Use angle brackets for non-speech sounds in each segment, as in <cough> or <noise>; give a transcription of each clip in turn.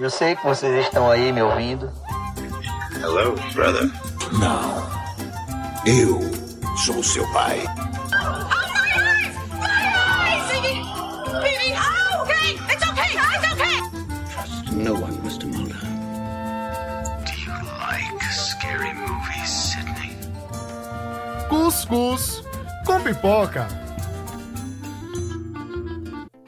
Eu sei que vocês estão aí me ouvindo. Hello, brother. Não. Eu sou seu pai. Trust no one, Mr. Mulder. Do you like scary movies, Sidney? Cuscuz com pipoca.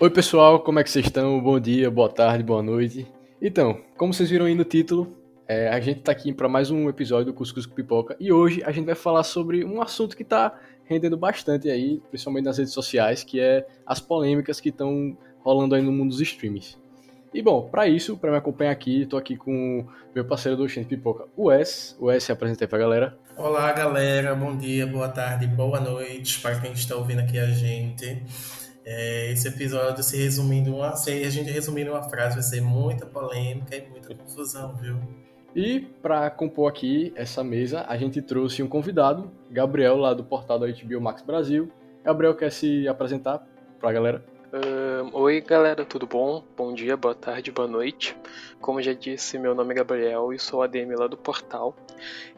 Oi pessoal, como é que vocês estão? Bom dia, boa tarde, boa noite. Então, como vocês viram aí no título, é, a gente tá aqui para mais um episódio do Cuscuz com Pipoca e hoje a gente vai falar sobre um assunto que tá rendendo bastante aí, principalmente nas redes sociais, que é as polêmicas que estão rolando aí no mundo dos streams. E bom, para isso, para me acompanhar aqui, tô aqui com meu parceiro do Oxente Pipoca, o Wes. O apresenta aí pra galera. Olá, galera. Bom dia, boa tarde, boa noite para quem está ouvindo aqui a gente. É, esse episódio, se resumindo uma, se a gente resumir uma frase, vai ser muita polêmica e muita confusão, viu? E para compor aqui essa mesa, a gente trouxe um convidado, Gabriel, lá do portal da HBO Max Brasil. Gabriel quer se apresentar pra galera? Ahn, oi galera, tudo bom? Bom dia, boa tarde, boa noite. Como já disse, meu nome é Gabriel e sou ADM lá do portal.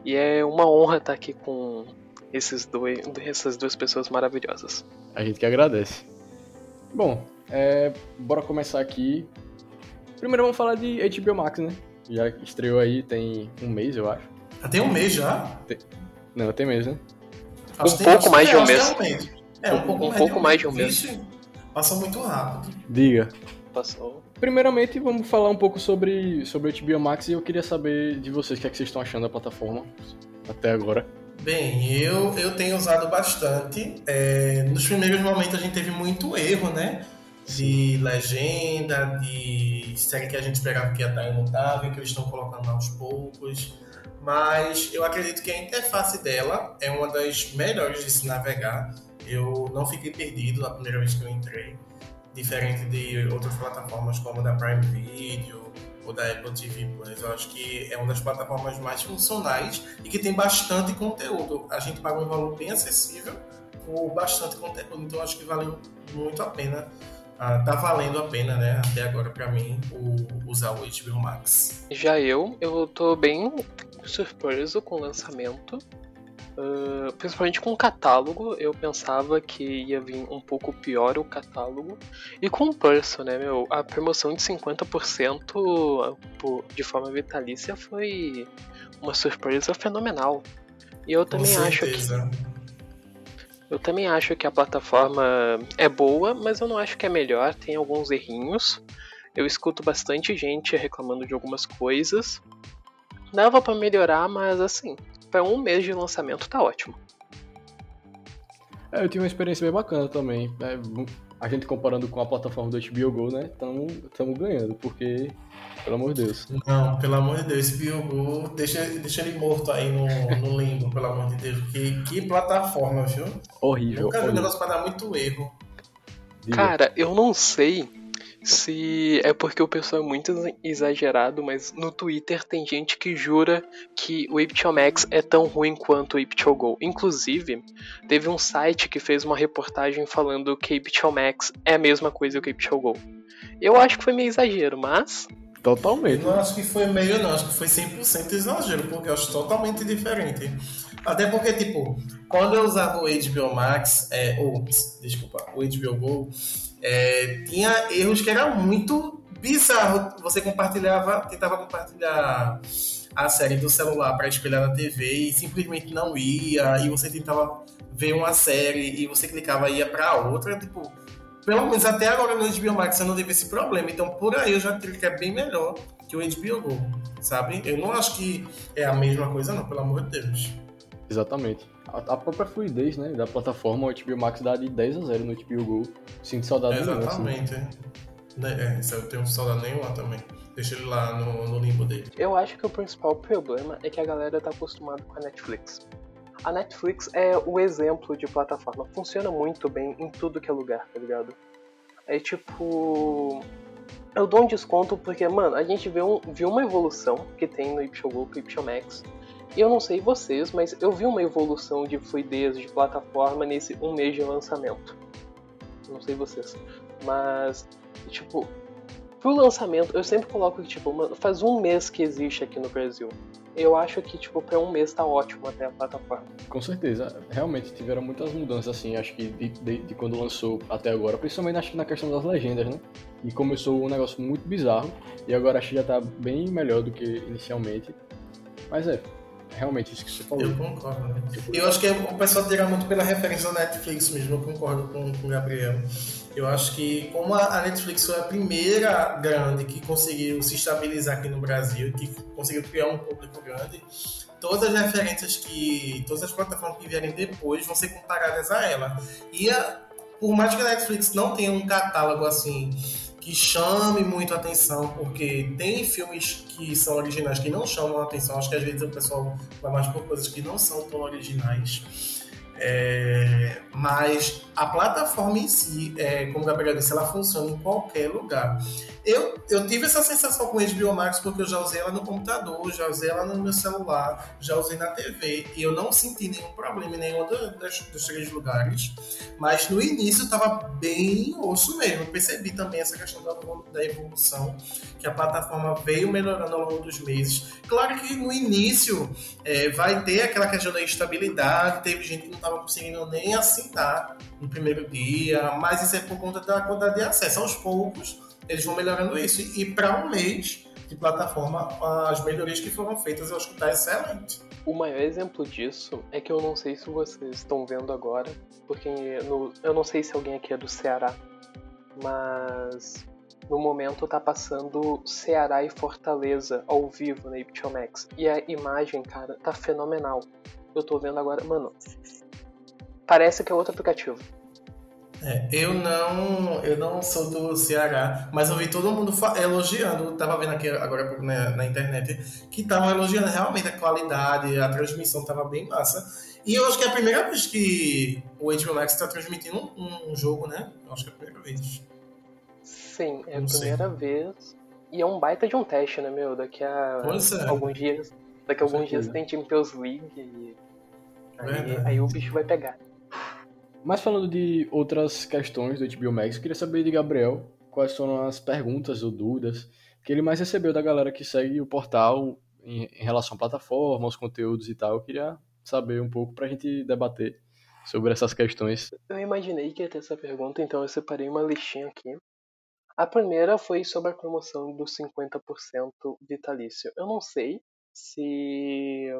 E é uma honra estar aqui com esses dois, essas duas pessoas maravilhosas. A gente que agradece. Bom, é, bora começar aqui. Primeiro vamos falar de HBO Max, né? Já estreou aí tem um mês, eu acho. Já tem um mês já? Não, tem mês, né? Acho Um pouco mais de um mês. É, um mês. é um, Um- pouco, um mais, pouco de um mais de um mês. Vixe, Passou muito rápido. Diga. Passou. Primeiramente, vamos falar um pouco sobre, sobre HBO Max e eu queria saber de vocês o que, é que vocês estão achando da plataforma até agora. Bem, eu, eu tenho usado bastante. É, nos primeiros momentos a gente teve muito erro, né? De legenda, de série que a gente esperava que ia estar e não estava, e que eles estão colocando aos poucos. Mas eu acredito que a interface dela é uma das melhores de se navegar. Eu não fiquei perdido na primeira vez que eu entrei, diferente de outras plataformas como a da Prime Video ou da Apple TV Plus. Eu acho que é uma das plataformas mais funcionais e que tem bastante conteúdo. A gente paga um valor bem acessível por bastante conteúdo, então acho que valeu muito a pena. Ah, tá valendo a pena, né, até agora pra mim, o- usar o HBO Max. Já eu, eu tô bem surpreso com o lançamento. Ah, principalmente com o catálogo, eu pensava que ia vir um pouco pior o catálogo. E com o preço, né, meu? A promoção de 50% por- de forma vitalícia foi uma surpresa fenomenal. E eu Com também acho que eu também acho que a plataforma é boa, mas eu não acho que é melhor, tem alguns errinhos. Eu escuto bastante gente reclamando de algumas coisas. Dava pra melhorar, mas assim, para um mês de lançamento tá ótimo. É, eu tive uma experiência bem bacana também. né? a gente comparando com a plataforma do HBO Go, né? Estamos ganhando, porque, pelo amor de Deus. Não, pelo amor de Deus, esse Biogu, deixa, deixa ele morto aí no, no limbo, pelo amor de Deus. Que, que plataforma, viu? Horrível. Nunca vi um negócio pra dar muito erro. Cara, eu não sei se é porque o pessoal é muito exagerado, mas no Twitter tem gente que jura que o HBO Max é tão ruim quanto o HBO Go. Inclusive, teve um site que fez uma reportagem falando que o HBO Max é a mesma coisa que o HBO Go. Eu acho que foi meio exagero, mas Totalmente. não acho que foi meio, não. Acho que foi 100% exagero, porque eu acho totalmente diferente. Até porque, tipo, quando eu usava o HBO Max, é, ou, desculpa, o HBO Go, é, tinha erros que eram muito bizarros. Você compartilhava, tentava compartilhar a série do celular para espelhar na TV e simplesmente não ia, e você tentava ver uma série e você clicava e ia para outra, tipo, pelo menos até agora no HBO Max eu não tive esse problema. Então por aí eu já diria que é bem melhor que o HBO Go, sabe? Eu não acho que é a mesma coisa, não, pelo amor de Deus. Exatamente. A, a própria fluidez né, da plataforma, o HBO Max dá de 10 a 0 no HBO Go. Sinto saudade nenhuma, assim. Exatamente. Né, É, isso eu tenho saudade nenhuma também. Deixa ele lá no, no limbo dele. eu acho que o principal problema é que a galera tá acostumada com a Netflix. A Netflix é o exemplo de plataforma, funciona muito bem em tudo que é lugar, tá ligado? É tipo. Eu dou um desconto porque, mano, a gente vê um, viu uma evolução que tem no HBO Go pro HBO Max. Eu não sei vocês, mas eu vi uma evolução de fluidez de plataforma nesse um mês de lançamento. Não sei vocês. Mas, tipo, pro lançamento, eu sempre coloco que, tipo, faz um mês que existe aqui no Brasil. Eu acho que, tipo, pra um mês tá ótimo até a plataforma. Com certeza. Realmente tiveram muitas mudanças, assim, acho que de, de, de quando lançou até agora. Principalmente acho que na questão das legendas, né? E começou um negócio muito bizarro. E agora acho que já tá bem melhor do que inicialmente. Mas é, realmente isso que você falou. Eu concordo. Né? Eu acho que o pessoal tira muito pela referência da Netflix mesmo, eu concordo com, com o Gabriel. Eu acho que como a Netflix foi a primeira grande que conseguiu se estabilizar aqui no Brasil, que conseguiu criar um público grande, todas as referências que. todas as plataformas que vierem depois vão ser comparadas a ela. E a, por mais que a Netflix não tenha um catálogo assim que chame muito a atenção, porque tem filmes que são originais que não chamam a atenção. Acho que às vezes o pessoal vai mais por coisas que não são tão originais. É, mas a plataforma em si, é, como o Gabriel disse, ela funciona em qualquer lugar. Eu, eu tive essa sensação com a HBO Max porque eu já usei ela no computador, já usei ela no meu celular, já usei na TV e eu não senti nenhum problema em nenhum dos, três lugares. Mas no início estava bem osso mesmo. Eu percebi também essa questão da, da evolução, que a plataforma veio melhorando ao longo dos meses. Claro que no início é, vai ter aquela questão da estabilidade, teve gente que não estava conseguindo nem assinar no primeiro dia, mas isso é por conta da quantidade de acesso. Aos poucos, eles vão melhorando isso. E para um mês de plataforma, as melhorias que foram feitas, eu acho que está excelente. O maior exemplo disso é que eu não sei se vocês estão vendo agora, porque no, eu não sei se alguém aqui é do Ceará, mas no momento tá passando Ceará e Fortaleza ao vivo na HBO Max. E a imagem, cara, tá fenomenal. Eu tô vendo agora, mano. Parece que é outro aplicativo. É, eu não eu não sou do Ceará, mas eu vi todo mundo elogiando, tava vendo aqui agora na, na internet, que estavam elogiando realmente a qualidade, a transmissão tava bem massa. E eu acho que é a primeira vez que o HBO Max está transmitindo um, um, jogo, né? Eu acho que é a primeira vez. Sim, é não a primeira sei. vez. E é um baita de um teste, né, meu? Daqui a é. alguns dias. Daqui a alguns dias tem Champions League e. Aí, aí o bicho vai pegar. Mas falando de outras questões do HBO Max, queria saber de Gabriel quais foram as perguntas ou dúvidas que ele mais recebeu da galera que segue o portal em, em relação à plataforma, aos conteúdos e tal. Eu queria saber um pouco pra gente debater sobre essas questões. Eu imaginei que ia ter essa pergunta, então eu separei uma listinha aqui. A primeira foi sobre a promoção dos 50% vitalício. Eu não sei se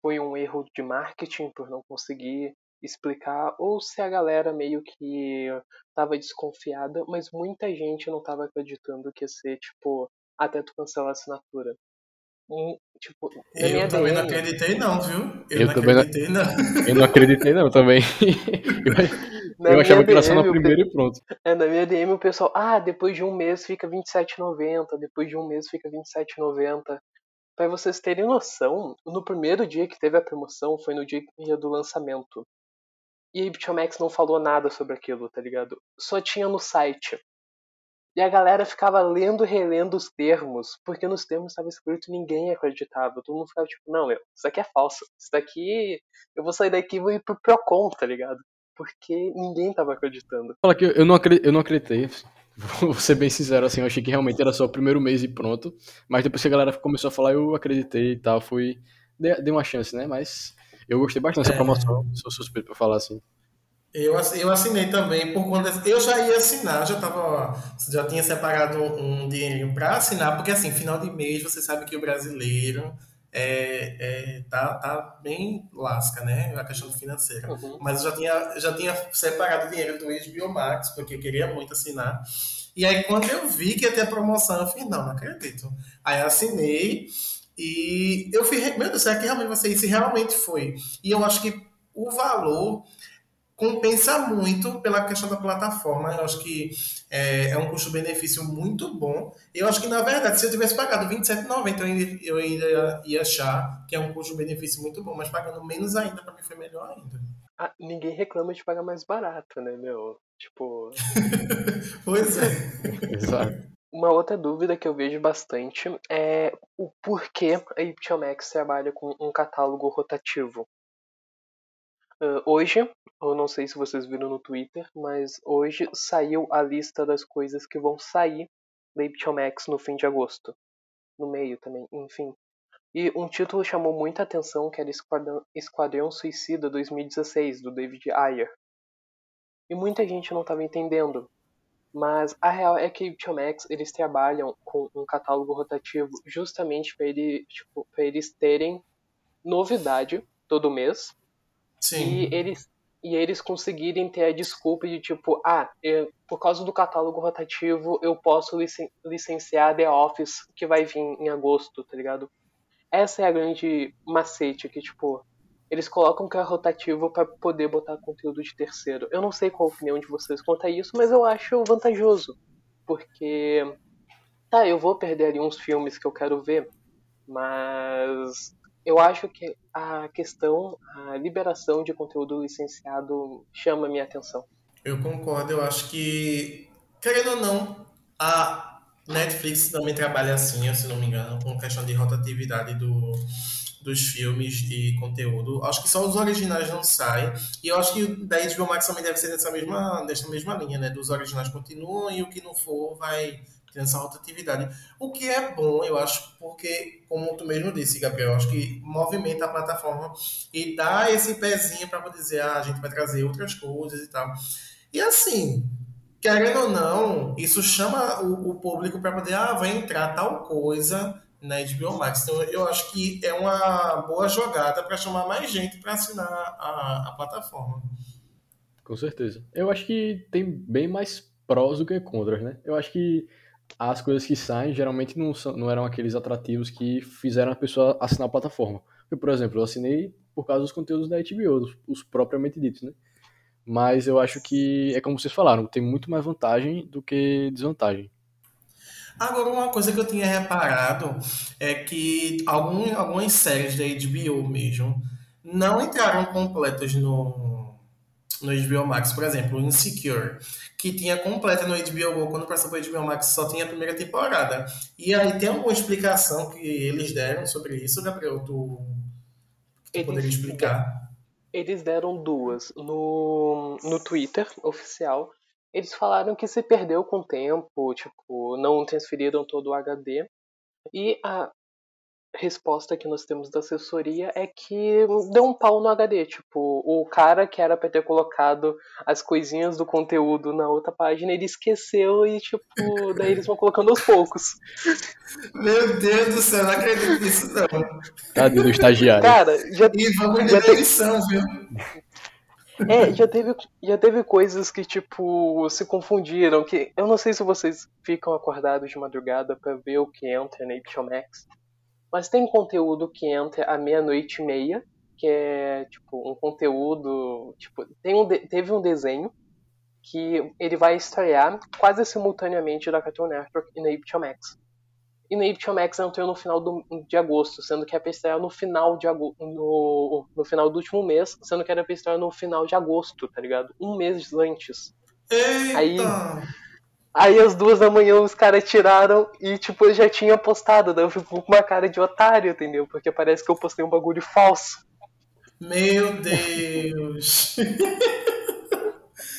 foi um erro de marketing por não conseguir explicar, ou se a galera meio que tava desconfiada, mas muita gente não tava acreditando que ia ser, tipo, até tu cancelar a assinatura. Um, tipo, eu também DM, não acreditei não, viu? Eu, eu não acreditei não. não. <laughs> Eu não acreditei não também. <laughs> eu, eu achava que era só na primeira e pronto. É, na minha DM o pessoal, ah, depois de um mês fica R$27,90, depois de um mês fica R$27,90. Pra vocês terem noção, no primeiro dia que teve a promoção foi no dia do lançamento. E a HBO Max não falou nada sobre aquilo, tá ligado? Só tinha no site. E a galera ficava lendo e relendo os termos, porque nos termos estava escrito ninguém acreditava. Todo mundo ficava tipo, não, meu, isso aqui é falso. Isso daqui. Eu vou sair daqui e vou ir pro Procon, tá ligado? Porque ninguém tava acreditando. Fala que eu não, acreditei, eu não acreditei. <laughs> Vou ser bem sincero, assim, eu achei que realmente era só o primeiro mês e pronto. Mas depois que a galera começou a falar, eu acreditei e tal. Fui. Dei, uma chance, né? Mas eu gostei bastante dessa é. promoção, sou suspeito pra falar assim. Eu, eu assinei também por conta. Eu já ia assinar, já tava, já tinha separado um, dinheirinho para assinar, porque assim, final de mês você sabe que o brasileiro é, é, tá, tá bem lasca, né? A questão financeira. Uhum. Mas eu já tinha, já tinha separado dinheiro do HBO Max, porque eu queria muito assinar. E aí, quando eu vi que ia ter promoção, eu falei, não, não acredito. Aí assinei e eu fui, meu Deus, será que realmente vai ser isso? E realmente foi. E eu acho que o valor compensa muito pela questão da plataforma. Eu acho que é, é um custo-benefício muito bom. Eu acho que, na verdade, se eu tivesse pagado R$27,90, eu ainda, eu ainda ia achar que é um custo-benefício muito bom, mas pagando menos ainda, para mim foi melhor ainda. Ah, ninguém reclama de pagar mais barato, né, meu? Tipo. <laughs> pois é. Exato. Uma outra dúvida que eu vejo bastante é o porquê a HBO Max trabalha com um catálogo rotativo. Uh, hoje, eu não sei se vocês viram no Twitter, mas hoje saiu a lista das coisas que vão sair da Max no fim de agosto. No meio também, enfim. E um título chamou muita atenção que era Esquadrão, Esquadrão Suicida 2016, do David Ayer. E muita gente não estava entendendo. Mas a real é que HBO Max, eles trabalham com um catálogo rotativo justamente para ele, tipo, eles terem novidade todo mês. Sim. E eles e eles conseguirem ter a desculpa de tipo, ah, eu, por causa do catálogo rotativo, eu posso licen licenciar The Office que vai vir em agosto, tá ligado? Essa é a grande macete que, tipo, eles colocam que é rotativo para poder botar conteúdo de terceiro. Eu não sei qual a opinião de vocês quanto a isso, mas eu acho vantajoso. Porque, tá, eu vou perder ali uns filmes que eu quero ver, mas eu acho que a questão, a liberação de conteúdo licenciado chama minha atenção. Eu concordo, eu acho que, querendo ou não, a Netflix também trabalha assim, se não me engano, com questão de rotatividade do, dos filmes e conteúdo. Acho que só os originais não saem. E eu acho que da HBO Max também deve ser nessa mesma, nessa mesma linha, né? Dos originais continuam e o que não for vai essa rotatividade. O que é bom, eu acho, porque, como tu mesmo disse, Gabriel, acho que movimenta a plataforma e dá esse pezinho para dizer, ah, a gente vai trazer outras coisas e tal. E assim, querendo ou não, isso chama o, o público para poder, ah, vai entrar tal coisa na HBO Max. Então, eu acho que é uma boa jogada para chamar mais gente para assinar a, a plataforma. Com certeza. Eu acho que tem bem mais prós do que contras, né? Eu acho que as coisas que saem geralmente não, são, não eram aqueles atrativos que fizeram a pessoa assinar a plataforma. Eu, por exemplo, eu assinei por causa dos conteúdos da HBO, os, os propriamente ditos, né? Mas eu acho que é como vocês falaram, tem muito mais vantagem do que desvantagem. Agora, uma coisa que eu tinha reparado é que algum, algumas séries da HBO mesmo não entraram completas no, no HBO Max, por exemplo, Insecure, que tinha completa no HBO Go, quando passou para o HBO Max só tinha a primeira temporada. E aí tem alguma explicação que eles deram sobre isso, Gabriel? Tu, tu poderia explicar? Eles deram duas. No, no Twitter oficial, eles falaram que se perdeu com o tempo, tipo, não transferiram todo o HD. E a, resposta que nós temos da assessoria é que deu um pau no HD. Tipo, o cara que era pra ter colocado as coisinhas do conteúdo na outra página, ele esqueceu e, tipo, daí eles vão colocando aos poucos. Meu Deus do céu, não acredito nisso não. Cadê do estagiário? Cara, já, e vamos já teve... edição, viu? É, já teve, já teve coisas que, tipo, se confundiram. Que eu não sei se vocês ficam acordados de madrugada para ver o que entra na HBO Max. Mas tem conteúdo que entra à meia-noite e meia, que é tipo um conteúdo. Tipo, tem um teve um desenho que ele vai estrear quase simultaneamente da Cartoon Network e na HBO Max. E na HBO Max entrou no final do, de agosto, sendo que era pra estrear no final, de no, no final do último mês, sendo que era pra estrear no final de agosto, tá ligado? Um mês antes. Eita! Aí, Aí às duas da manhã os caras tiraram e tipo eu já tinha postado, daí eu fico com uma cara de otário, entendeu? Porque parece que eu postei um bagulho falso. Meu Deus! <laughs>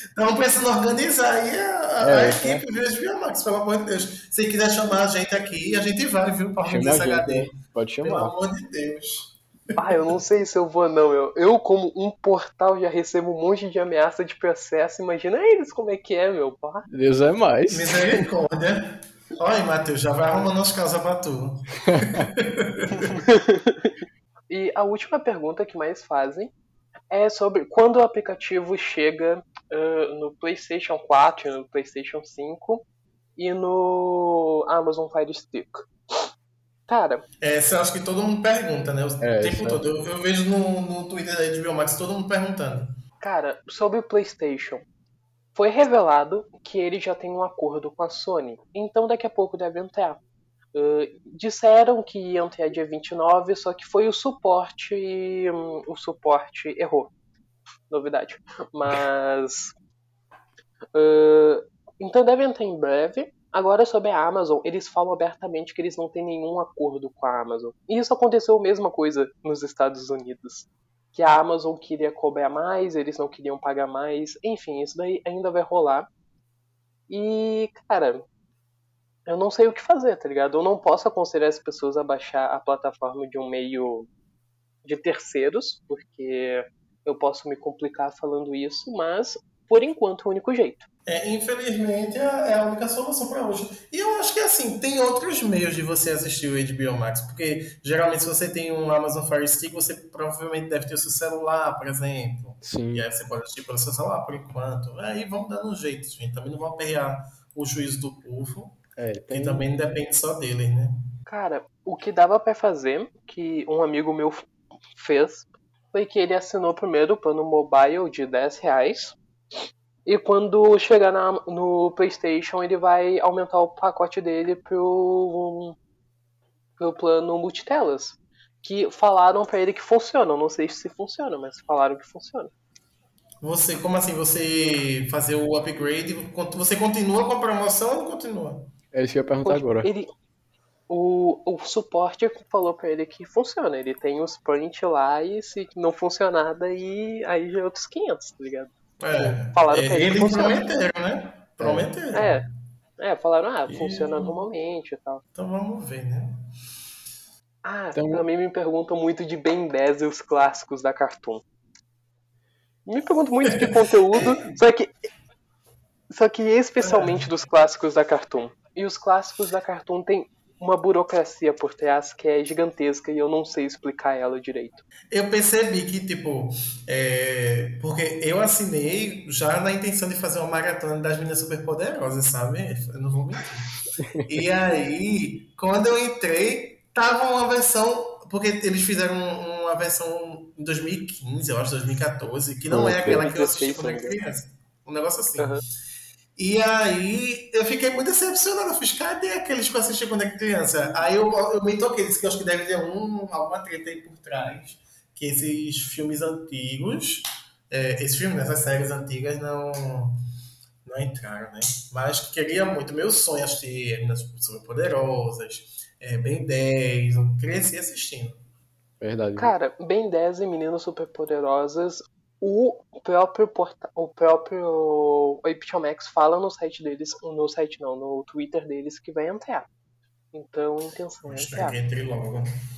Estamos precisando organizar aí a, é, a equipe, viu, de Biomax, pelo amor de Deus. Se quiser chamar a gente aqui, a gente vai, viu, para organizar HD. Pode chamar. Pelo amor de Deus. Ah, eu não sei se eu vou, não. Eu, eu, como um portal, já recebo um monte de ameaça de processo. Imagina eles como é que é, meu pá. Deus é mais. Misericórdia. Olha, Matheus, já vai arrumando as casas pra tu. <laughs> e a última pergunta que mais fazem é sobre quando o aplicativo chega uh, no PlayStation 4, no PlayStation 5 e no Amazon Fire Stick. Cara. Essa eu acho que todo mundo pergunta, né? O é, tempo todo. Eu, eu, vejo no, no Twitter aí de Biomax todo mundo perguntando. Cara, sobre o PlayStation. Foi revelado que ele já tem um acordo com a Sony. Então daqui a pouco deve entrar. Uh, disseram que ia entrar dia 29, só que foi o suporte. Um, o suporte errou. Novidade. Mas. Uh, então deve entrar em breve. Agora, sobre a Amazon, eles falam abertamente que eles não têm nenhum acordo com a Amazon. E isso aconteceu a mesma coisa nos Estados Unidos. Que a Amazon queria cobrar mais, eles não queriam pagar mais. Enfim, isso daí ainda vai rolar. E, cara, eu não sei o que fazer, tá ligado? Eu não posso aconselhar as pessoas a baixar a plataforma de um meio de terceiros, porque eu posso me complicar falando isso, mas por enquanto é o único jeito. É, infelizmente é a única solução para hoje. E eu acho que assim, tem outros meios de você assistir o HBO Max, porque geralmente se você tem um Amazon Fire Stick, você provavelmente deve ter o seu celular, por exemplo. Sim. E aí você pode assistir pelo seu celular por enquanto. Aí vamos dando um jeito, gente. Também não vamos aperrear o juízo do povo. É, tem... E também não depende só dele, né? Cara, o que dava para fazer, que um amigo meu fez, foi que ele assinou primeiro o plano mobile de 10 reais e quando chegar na, no PlayStation, ele vai aumentar o pacote dele pro, pro plano multitelas. Que falaram para ele que funciona. Não sei se funciona, mas falaram que funciona. Você, como assim? Você fazer o upgrade, você continua com a promoção ou não continua? É isso que eu ia perguntar agora. Ele, o, o suporte falou para ele que funciona. Ele tem os print lá e se não funcionar, daí aí já é outros 500, tá ligado? É, falaram é, que eles prometeram, né? Prometeram. É, é falaram, ah, funciona e... normalmente e tal. Então vamos ver, né? Ah, então... também me perguntam muito de Ben 10 e os clássicos da Cartoon. Me perguntam muito de <laughs> conteúdo, só que só que especialmente dos clássicos da Cartoon. E os clássicos da Cartoon tem uma burocracia por trás que é gigantesca e eu não sei explicar ela direito. Eu percebi que, tipo, é... porque eu assinei já na intenção de fazer uma maratona das meninas superpoderosas, sabe? Eu não vou mentir. <laughs> e aí, quando eu entrei, tava uma versão. Porque eles fizeram uma versão em 2015, eu acho, 2014, que não é aquela que eu assisti quando era criança. Um negócio assim. Uhum. E aí eu fiquei muito decepcionado. Eu fiz, cadê aqueles que eu assisti quando era criança? Aí eu, eu me toquei, disse que eu acho que deve ter um, alguma treta aí por trás. Que esses filmes antigos, é, esses filmes, essas séries antigas não, não entraram, né? Mas queria muito, meu sonho assistir Meninas Super Poderosas, é, Ben 10, eu cresci assistindo. Verdade. Cara, Ben 10 e Meninas Super Poderosas o próprio porta, o próprio HBO Max fala no site deles, no site não, no Twitter deles que vai entrar. Então a intenção é entrar.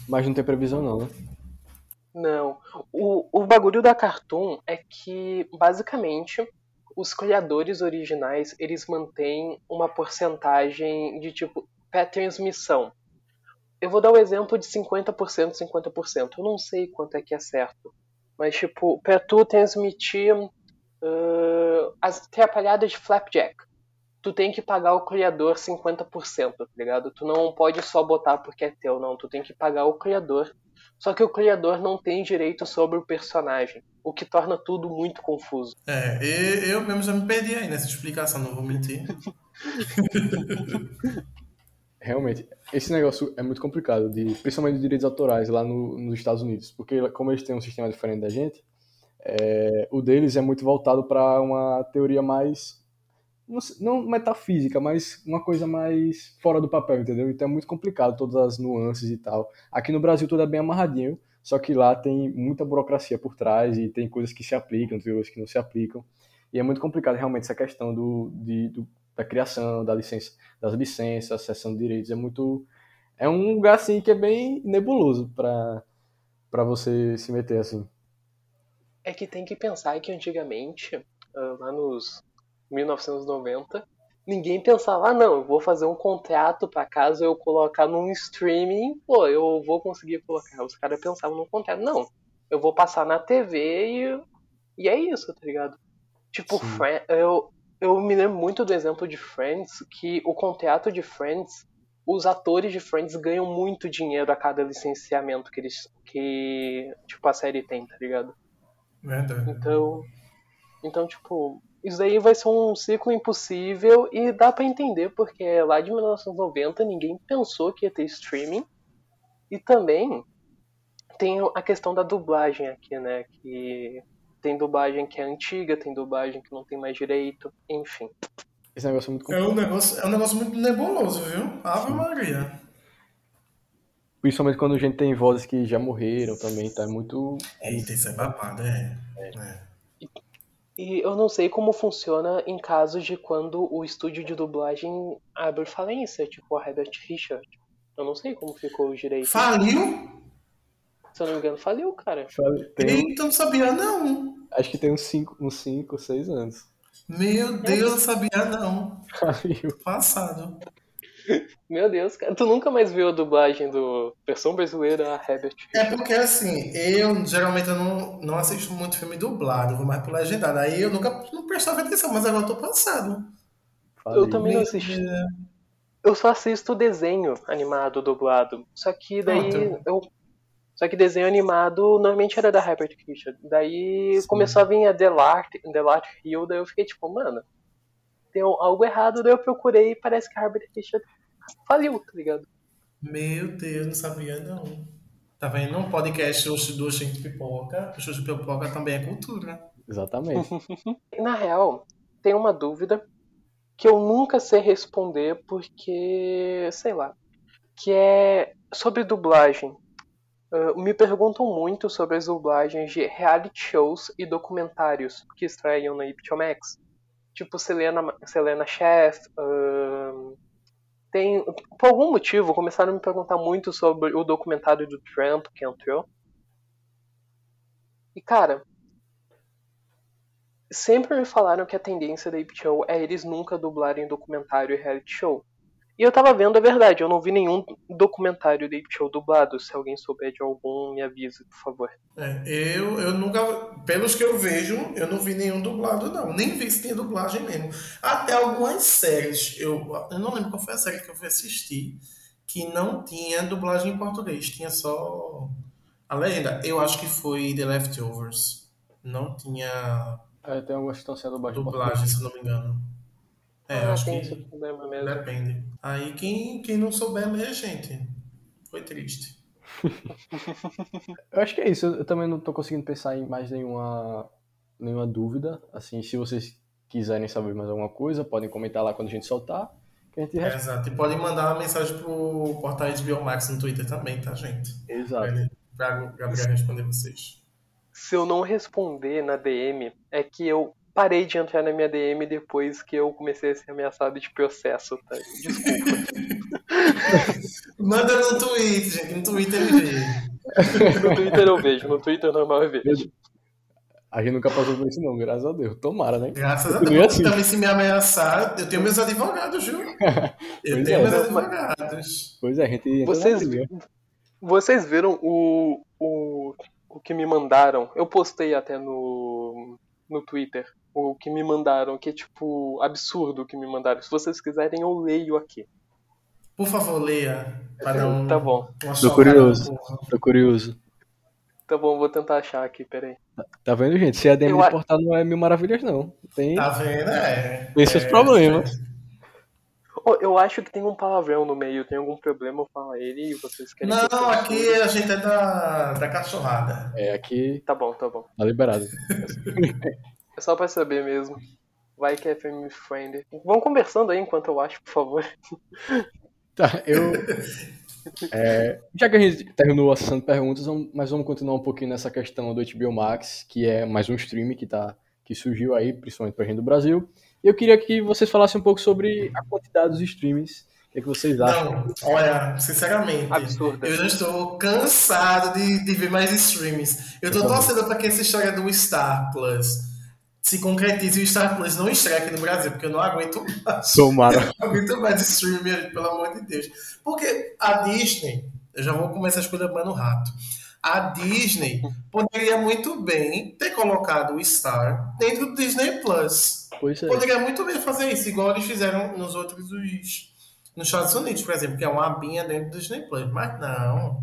Mas não tem previsão não, né? Não. O, o bagulho da Cartoon é que basicamente os criadores originais eles mantêm uma porcentagem de tipo pré-transmissão. Eu vou dar o exemplo de 50%, 50%. Eu não sei quanto é que é certo. Mas, tipo, pra tu transmitir uh, as atrapalhadas de Flapjack, tu tem que pagar o criador 50%, tá ligado? Tu não pode só botar porque é teu, não. Tu tem que pagar o criador. Só que o criador não tem direito sobre o personagem, o que torna tudo muito confuso. É, eu mesmo já me perdi aí nessa explicação, não vou mentir. <laughs> Realmente, esse negócio é muito complicado, de, principalmente de direitos autorais lá no, nos Estados Unidos, porque como eles têm um sistema diferente da gente, é, o deles é muito voltado para uma teoria mais, não, não, metafísica, mas uma coisa mais fora do papel, entendeu? Então é muito complicado, todas as nuances e tal. Aqui no Brasil tudo é bem amarradinho, só que lá tem muita burocracia por trás e tem coisas que se aplicam, tem coisas que não se aplicam. E é muito complicado realmente essa questão do, de, do da criação, da licença, das licenças, cessão de direitos. É muito. É um lugar assim que é bem nebuloso para para você se meter assim. É que tem que pensar que antigamente, ah, lá nos 1990, ninguém pensava, ah, não, eu vou fazer um contrato para caso eu colocar num streaming, pô, eu vou conseguir colocar. Os caras pensavam no contrato. Não, eu vou passar na TV e, e é isso, tá ligado? Tipo, eu, eu me lembro muito do exemplo de Friends, que o contrato de Friends, os atores de Friends ganham muito dinheiro a cada licenciamento que eles que tipo a série tem, tá ligado? Verdade. Então, então tipo, isso daí vai ser um ciclo impossível e dá para entender porque lá de 1990 ninguém pensou que ia ter streaming. E também tem a questão da dublagem aqui, né, que tem dublagem que é antiga, tem dublagem que não tem mais direito, enfim. Esse negócio é muito complicado. É um negócio, é um negócio muito nebuloso, viu? Ave Maria. Principalmente quando a gente tem vozes que já morreram também, tá muito. Eita, isso é babado, é. é. é. E eu não sei como funciona em casos de quando o estúdio de dublagem abre falência, tipo a Herbert Richard. Eu não sei como ficou o direito. Faliu? Se eu não me engano, faliu, cara. Tem, Eita, não sabia não. acho que tem uns 5, uns cinco, 6 anos. Meu Deus, não sabia não. Faliu. Passado. Meu Deus, cara. Tu nunca mais viu a dublagem do versão brasileira a Herbert É porque assim, eu geralmente eu não, não assisto muito filme dublado, vou mais pro legendado. Aí eu nunca não prestava atenção, mas agora eu tô passado. Faliu. Eu também não assisti. Eu só assisto desenho animado dublado. Só que daí Pronto. eu. Só que desenho animado normalmente era da Herbert Richard. Daí começou a vir a Delart, Delart Hill, daí eu fiquei tipo, mano, tem algo errado, daí eu procurei e parece que a Herbert Richard faliu, tá ligado? Meu Deus, não sabia não. Tá vendo? Um podcast do Oxente de Pipoca. O de Pipoca também é cultura. Exatamente. <laughs> Na real, tem uma dúvida que eu nunca sei responder porque, sei lá, que é sobre dublagem. Ah, me perguntam muito sobre as dublagens de reality shows e documentários que estreiam na Max. Tipo Selena, Selena Chef. ahn, tem, por algum motivo, começaram a me perguntar muito sobre o documentário do Trump que entrou. E cara, sempre me falaram que a tendência da HBO é eles nunca dublarem documentário e reality show. E eu tava vendo a verdade, eu não vi nenhum documentário da HBO dublado. Se alguém souber de algum, me avise, por favor. É, eu, eu nunca, pelos que eu vejo, eu não vi nenhum dublado, não. Nem vi se tinha dublagem mesmo. Até algumas séries, eu, eu não lembro qual foi a série que eu fui assistir, que não tinha dublagem em português, tinha só a legenda. Eu acho que foi The Leftovers. Não tinha É, tem algumas que estão sendo dublagem, se não me engano. É, eu ah, acho tem que esse problema mesmo. depende. Aí quem, quem não souber mesmo, gente, foi triste. <laughs> Eu acho que é isso. Eu, também não tô conseguindo pensar em mais nenhuma, nenhuma dúvida. Assim, se vocês quiserem saber mais alguma coisa, podem comentar lá quando a gente soltar. Que a gente É, exato. E podem mandar uma mensagem pro portal de Biomax no Twitter também, tá, gente? Pra, Exato. ele, pra Gabriel responder vocês. Se eu não responder na DM, é que eu parei de entrar na minha DM depois que eu comecei a ser ameaçado de processo, tá? Desculpa. <laughs> Manda no Twitter, gente. No Twitter ele vê. <laughs> No Twitter eu vejo, no Twitter normal eu vejo. A gente nunca passou por isso, não, graças a Deus. Tomara, né? Graças a Deus. assim. Também se me ameaçar, eu tenho meus advogados, viu? <laughs> Eu tenho é. meus advogados. Pois é, a gente. Vocês, vocês viram o, o, o que me mandaram? Eu postei até no, no Twitter. O que me mandaram, que é tipo absurdo o que me mandaram. Se vocês quiserem, eu leio aqui. Por favor, leia. Pra dar um, Tá bom, Tô curioso. Tô curioso. tá bom, vou tentar achar aqui, peraí. Tá vendo, gente? Se a DM Eu de portal não é mil maravilhas, não. Tem, Tá vendo? É. tem seus é, problemas. Oh, eu acho que tem um palavrão no meio, tem algum problema, eu falo ele e vocês querem que Não, censure? aqui a gente é da, da cachorrada. É, aqui Tá bom, tá bom. tá liberado. <laughs> É só pra saber mesmo. Vai que é family friend. Vamos conversando aí enquanto eu acho, por favor. <laughs> Tá, eu. é, já que a gente terminou a sessão de perguntas, vamos- mas vamos continuar um pouquinho nessa questão do HBO Max, que é mais um stream que, tá, que surgiu aí, principalmente pra gente do Brasil. E eu queria que vocês falassem um pouco sobre a quantidade dos streams. O que, é que vocês acham? Não, olha, sinceramente, Absurda. eu já estou cansado de, de ver mais streamings. Eu tô torcendo para que essa história do Star Plus se concretize o Star Plus não estreie aqui no Brasil, porque eu não aguento mais. Tomara. <laughs> Não aguento mais streaming, pelo amor de Deus. Porque a Disney, eu já vou começar esculhambando o rato. A Disney poderia muito bem ter colocado o Star dentro do Disney Plus. Pois é. Poderia muito bem fazer isso, igual eles fizeram nos outros os- nos Estados Unidos, por exemplo, que é uma abinha dentro do Disney Plus. Mas não.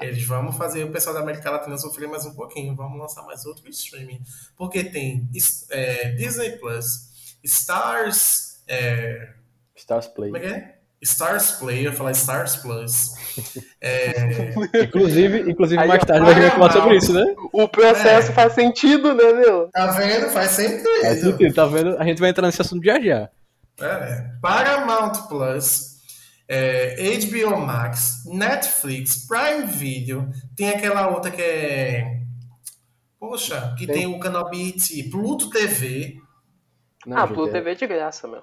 Eles vão fazer o pessoal da América Latina sofrer mais um pouquinho. Vamos lançar mais outro streaming. Porque tem é, Disney Plus, Stars. é, Stars Play. como é que é? Stars Play, eu ia falar Stars Plus. É, <laughs> Inclusive, inclusive Aí, mais tarde a gente vai falar sobre isso, né? O processo É. faz sentido, né, meu? tá vendo? Faz sentido. Faz sentido, tá vendo? A gente vai entrar nesse assunto já já. É, Paramount Plus, é, HBO Max, Netflix, Prime Video, tem aquela outra que é Poxa, que Tem. tem o canal BT, Pluto TV. Não, ah, Pluto é- TV é de graça, meu.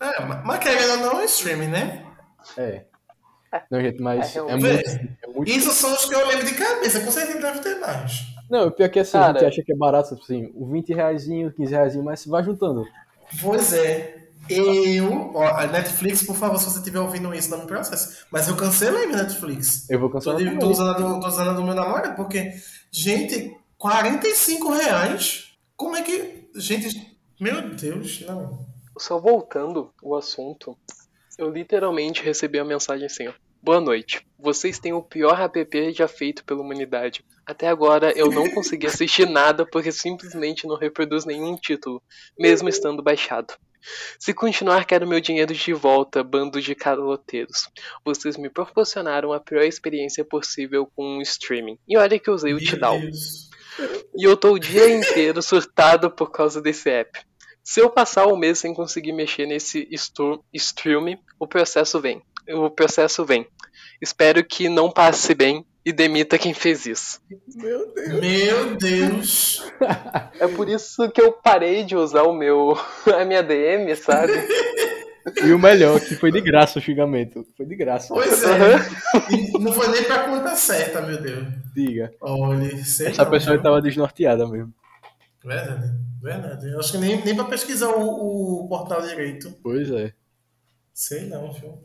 É, mas querendo ou não, é streaming, né? É. Não, gente, mas É, é, realmente. muito, é muito. Isso são os que eu lembro de cabeça, com certeza deve ter mais. Não, o pior que assim, a Cara- gente acha que é barato, assim, o 20 reais, 15 reais, mas você vai juntando. Pois é. Eu, ó, a Netflix, por favor, se você estiver ouvindo isso, não me processe. Mas eu cancelei minha Netflix. Eu vou Tô, cancelar. também. tô usando a do, tô usando a do meu namorado, porque, gente, 45 reais? Como é que. Gente, meu Deus, não. Só voltando o assunto, eu literalmente recebi a mensagem assim, ó. Boa noite. Vocês têm o pior app já feito pela humanidade. Até agora eu não consegui assistir nada porque simplesmente não reproduz nenhum título, mesmo estando baixado. Se continuar, quero meu dinheiro de volta, bando de caloteiros. Vocês me proporcionaram a pior experiência possível com o streaming. E olha que eu usei o Tidal. E eu tô o dia inteiro surtado por causa desse app. Se eu passar o mês sem conseguir mexer nesse stream, o processo vem. O processo vem. Espero que não passe bem e demita quem fez isso. Meu Deus. <laughs> É por isso que eu parei de usar o meu <laughs> a minha DM, sabe? E o melhor, que foi de graça o xingamento. Foi de graça. Pois é. E não foi nem pra conta certa, meu Deus. Diga. Olha, sei Essa não, pessoa estava desnorteada mesmo. Verdade, verdade. Eu acho que nem, nem pra pesquisar o, o portal direito. Pois é. Sei não, viu?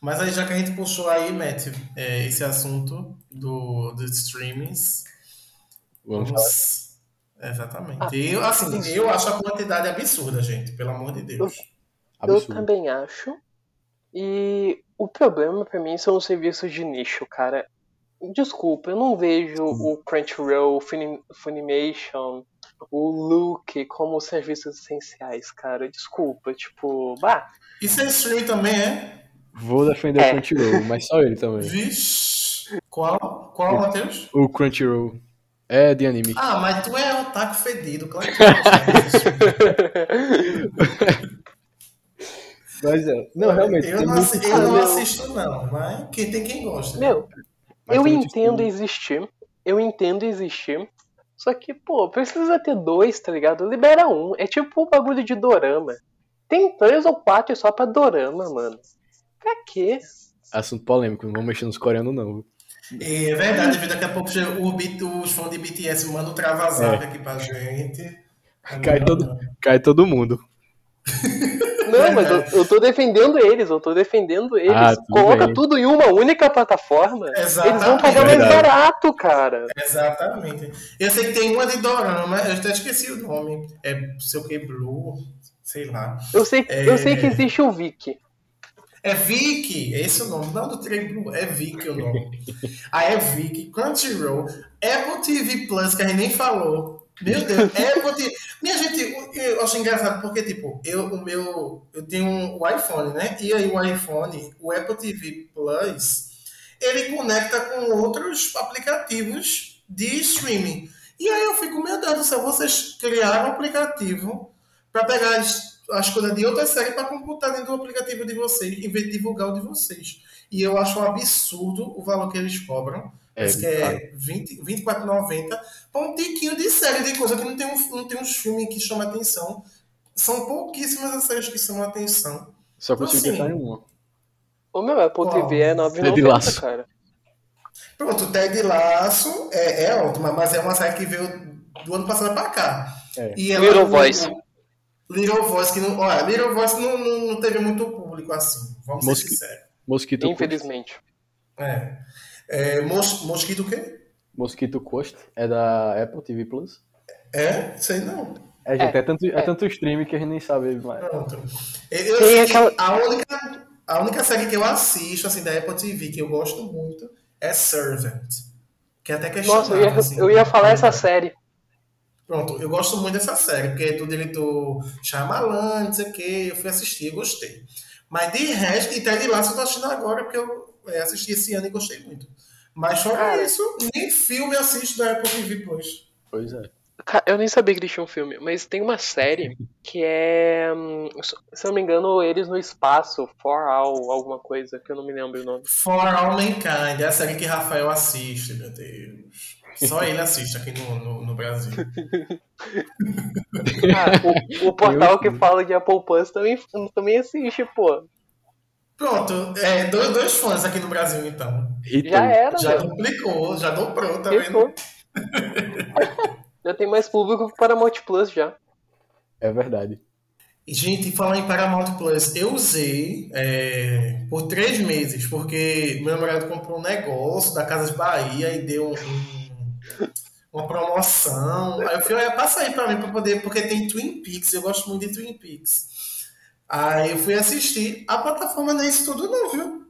Mas aí, já que a gente puxou aí, Matt, é, esse assunto do, dos streamings, Vamos vamos. Exatamente. Ah, eu, assim, eu acho a quantidade absurda, gente, pelo amor de Deus. Eu Absurdo. também acho. E o problema pra mim são os serviços de nicho, cara. Desculpa, eu não vejo o Crunchyroll, o Funi- Funimation, o Look como serviços essenciais, cara. Desculpa, tipo, bah, Isso é streaming também, é? Vou defender É. o Crunchyroll, mas só ele também. Vixe. Qual? Qual, Matheus? O Crunchyroll é de anime. Ah, mas tu é otaku fedido, claro que tu gosta disso. <laughs> Mas é. Não, realmente. Eu não, muito- assi- eu não assisto, não, mas quem tem quem gosta. Meu, mas eu entendo existir. Eu entendo existir. Só que, pô, precisa ter dois, tá ligado? Libera um. É tipo o bagulho de dorama. Tem três ou quatro só pra dorama, mano. Pra quê? Assunto polêmico, não vou mexer nos coreanos, não. É verdade, daqui a pouco o os fãs de BTS mandam um travazap É. aqui pra gente. <laughs> Cai Não, todo, não. cai todo mundo. Não, mas eu, eu tô defendendo eles, eu tô defendendo eles. Ah, tudo Coloca bem. tudo em uma única plataforma. Exatamente. Eles vão pagar mais barato, cara. Exatamente. Eu sei que tem uma de Dorama, eu até esqueci o nome. É sei o que, Blue, sei lá. Eu sei, É. eu sei que existe o Viki. É Vicky, é esse o nome. Não do Trem Blue, é Vicky o nome. Aí é Vicky, Crunchyroll, Apple TV Plus, que a gente nem falou. Meu Deus, Apple TV. Minha gente, eu acho engraçado porque, tipo, eu, o meu, eu tenho um, o iPhone, né? E aí o iPhone, o Apple TV Plus, ele conecta com outros aplicativos de streaming. E aí eu fico, meu Deus do céu, vocês criaram um aplicativo para pegar as coisas de outra série para computar dentro do aplicativo de vocês, em vez de divulgar o de vocês. E eu acho um absurdo o valor que eles cobram. É, Parece que é 20 24,90 para um tiquinho de série, de coisa que não tem, um, não tem uns filmes que chamam atenção. São pouquíssimas as séries que chamam atenção. Só consigo Assim, pensar em uma. O meu Apple Qual? TV é Ted 9,90, Lasso. cara. Pronto, Ted Laço é, é ótima, mas é uma série que veio do ano passado para cá. É. E ela- Little Voice. Little Voice, que não. Olha, Little Voice não, não, não teve muito público assim. Vamos Mosqui- ser sinceros. Mosquito Infelizmente. É. É, mos, mosquito o quê? Mosquito Coast é da Apple TV Plus. É? Sei não. É, gente, é, É, tanto, é. tanto stream que a gente nem sabe mais. Pronto. Eu, eu aquela- que a única, a única série que eu assisto, assim, da Apple TV, que eu gosto muito, é Servant. Que é até questionado, Nossa, eu ia, assim. eu ia falar essa série. Pronto, eu gosto muito dessa série, porque é do diretor Shyamalan, não sei o que, eu fui assistir, gostei. Mas de resto, e Ted Lasso eu tô assistindo agora, porque eu é, assisti esse ano e gostei muito. Mas fora Cara. isso, nem filme eu assisto da Apple TV Plus. Pois é. Eu nem sabia que eles tinham um filme, mas tem uma série que é. hum, Se eu não me engano, eles no espaço, For All, alguma coisa, que eu não me lembro o nome. For All Mankind, é a série que Rafael assiste, meu Deus. Só ele assiste aqui no, no, no Brasil. <laughs> Ah, o, o portal que fala de Apple Plus também, também assiste, pô. Pronto, é, dois, dois fãs aqui no Brasil, então. Hitou. Já era, Já meu. duplicou, já dobrou, tá vendo? <laughs> Já tem mais público que Paramount Plus já. É verdade. E, Gente, falar em Paramount Plus, eu usei é, por três meses, porque meu namorado comprou um negócio da Casa de Bahia e deu um- uma promoção. Aí eu fui, olha, passa aí pra mim pra poder, porque tem Twin Peaks, eu gosto muito de Twin Peaks. Aí eu fui assistir. A plataforma não é isso tudo, não, viu?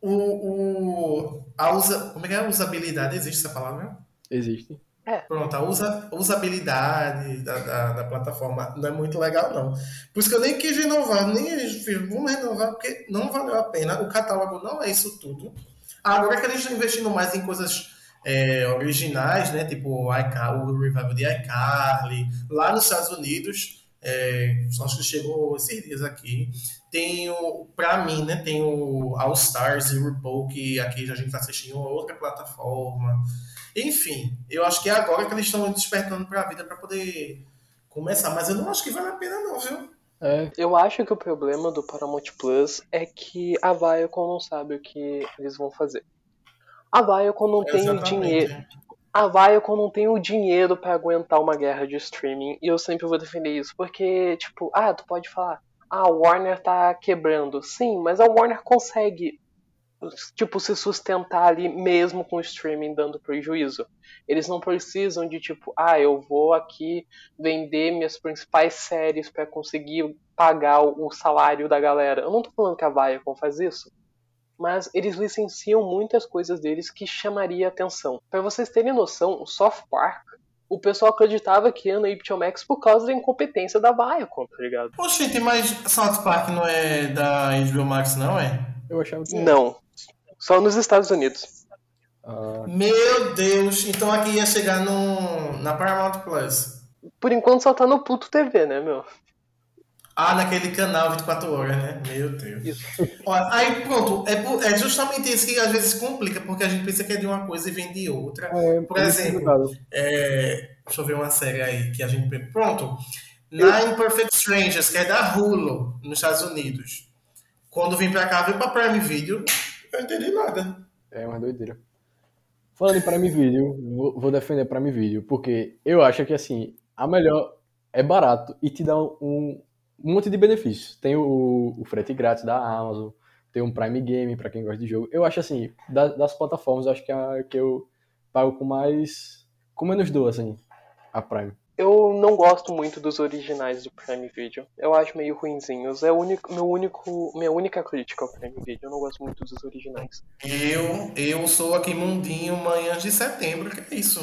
O, o, a usa, como é que é a usabilidade? Existe essa palavra? Existe. Pronto, a usa, usabilidade da, da, da plataforma não é muito legal, não. Por isso que eu nem quis renovar, nem fiz, vamos renovar, porque não valeu a pena. O catálogo não é isso tudo. Agora que eles estão investindo mais em coisas é, originais, né? Tipo o, iCar, o revival de iCarly, lá nos Estados Unidos, é, acho que chegou esses dias aqui. Tem o, pra mim, né? Tem o All Stars e o RuPaul, que aqui a gente tá assistindo em outra plataforma. Enfim, eu acho que é agora que eles estão despertando para a vida para poder começar, mas eu não acho que vale a pena não, viu? É, Eu acho que o problema do Paramount Plus é que a Viacom não sabe o que eles vão fazer. A Viacom não tem o dinheiro. A Viacom não tem o dinheiro pra aguentar uma guerra de streaming e eu sempre vou defender isso, porque tipo, ah, tu pode falar, ah, a Warner tá quebrando. Sim, mas a Warner consegue tipo se sustentar ali mesmo com o streaming dando prejuízo. Eles não precisam de tipo, ah, eu vou aqui vender minhas principais séries pra conseguir pagar o o salário da galera. Eu não tô falando que a Viacom faz isso, mas eles licenciam muitas coisas deles que chamaria atenção. Pra vocês terem noção, o Soft Park, o pessoal acreditava que ia no HBO Max por causa da incompetência da Viacom, tá ligado? Poxa, gente, mas South Park não é da HBO Max, não é? eu achava que. Não. Só nos Estados Unidos. Ah, Meu Deus, então aqui ia chegar no, na Paramount Plus. Por enquanto só tá no Pluto TV, né, meu? Ah, naquele canal 24 horas, né? Meu Deus. Isso. Olha, aí pronto, é, por- é justamente isso que às vezes complica, porque a gente pensa que é de uma coisa e vem de outra. é, Por é exemplo, complicado. É, deixa eu ver uma série aí que a gente. Pronto. Nine Perfect Strangers, que é da Hulu, nos Estados Unidos. Quando vim pra cá, veio pra Prime Video, eu não entendi nada. É uma doideira. Falando em Prime Video, vou, vou defender Prime Video, porque eu acho que assim, a melhor é barato e te dá um, um monte de benefícios. Tem o, o frete grátis da Amazon, tem um Prime Game pra quem gosta de jogo. Eu acho assim, da- das plataformas, eu acho que é a que eu pago com mais. com menos dor, assim, a Prime. Eu não gosto muito dos originais do Prime Video. Eu acho meio ruinzinhos. É o único, meu único, minha única crítica ao Prime Video. Eu não gosto muito dos originais. Eu, eu sou aqui Mundinho Manhãs de Setembro, que é isso.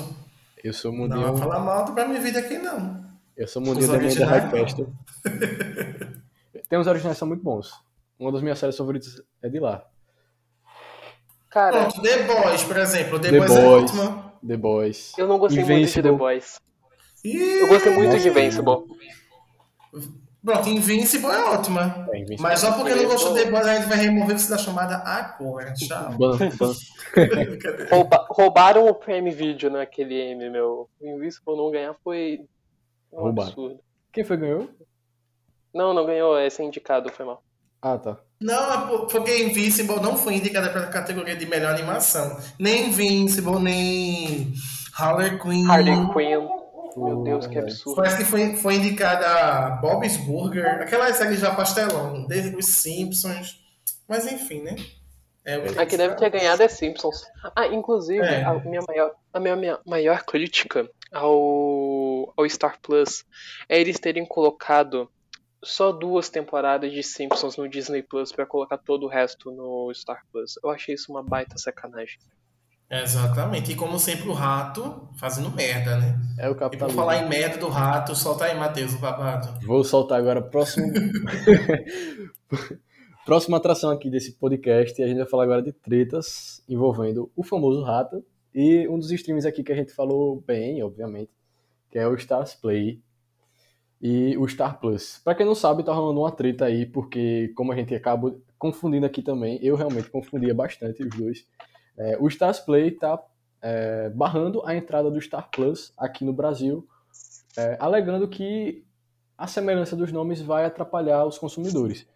Eu sou Não mundinho. vai falar mal do Prime Video aqui, não. Eu sou mundinho Os da Hypesta. <laughs> Tem uns originais que são muito bons. Uma das minhas séries favoritas é de lá. Cara, Pronto, The Boys, por exemplo. The, The Boys, é Boys. ótima. The Boys. eu não gostei muito de Invincible. The Boys. Ih, Eu gostei muito de. Invincible. Pronto, Invincible é ótima. É, Invincible. Mas só porque não gostou de Invincible. The Boys, a gente vai remover isso da chamada agora. <laughs> Tchau. <laughs> Rouba- roubaram o Prime Video naquele M, meu. O Invincible não ganhar foi um Roubaram. absurdo. Quem foi que ganhou? Não, não ganhou, é ser indicado, foi mal. Ah, tá. Não, é por- porque Invincible não foi indicada para a categoria de melhor animação. Nem Invincible, nem Harley Quinn. Harley Quinn. Meu Deus, que absurdo. Parece que foi, foi indicada a Bob's Burger, aquela série já pastelão, desde os Simpsons. Mas enfim, né? É, o que A que deve ter ganhado é Simpsons. Ah, inclusive, É. a minha maior, a minha, minha maior crítica ao, ao Star Plus é eles terem colocado só duas temporadas de Simpsons no Disney Plus pra colocar todo o resto no Star Plus. Eu achei isso uma baita sacanagem. Exatamente. E como sempre, o rato fazendo merda, né? É o E por capitalismo. falar em merda do rato, solta aí, Matheus, o babado. Vou soltar agora próximo. <laughs> Próxima atração aqui desse podcast. E a gente vai falar agora de tretas envolvendo o famoso Rata e um dos streams aqui que a gente falou bem, obviamente, que é o Stars Play e o Star Plus. Pra quem não sabe, tá rolando uma treta aí, porque como a gente acaba confundindo aqui também, eu realmente confundia bastante os dois. É, o Stars Play tá é, barrando a entrada do Star Plus aqui no Brasil, é, alegando que a semelhança dos nomes vai atrapalhar os consumidores.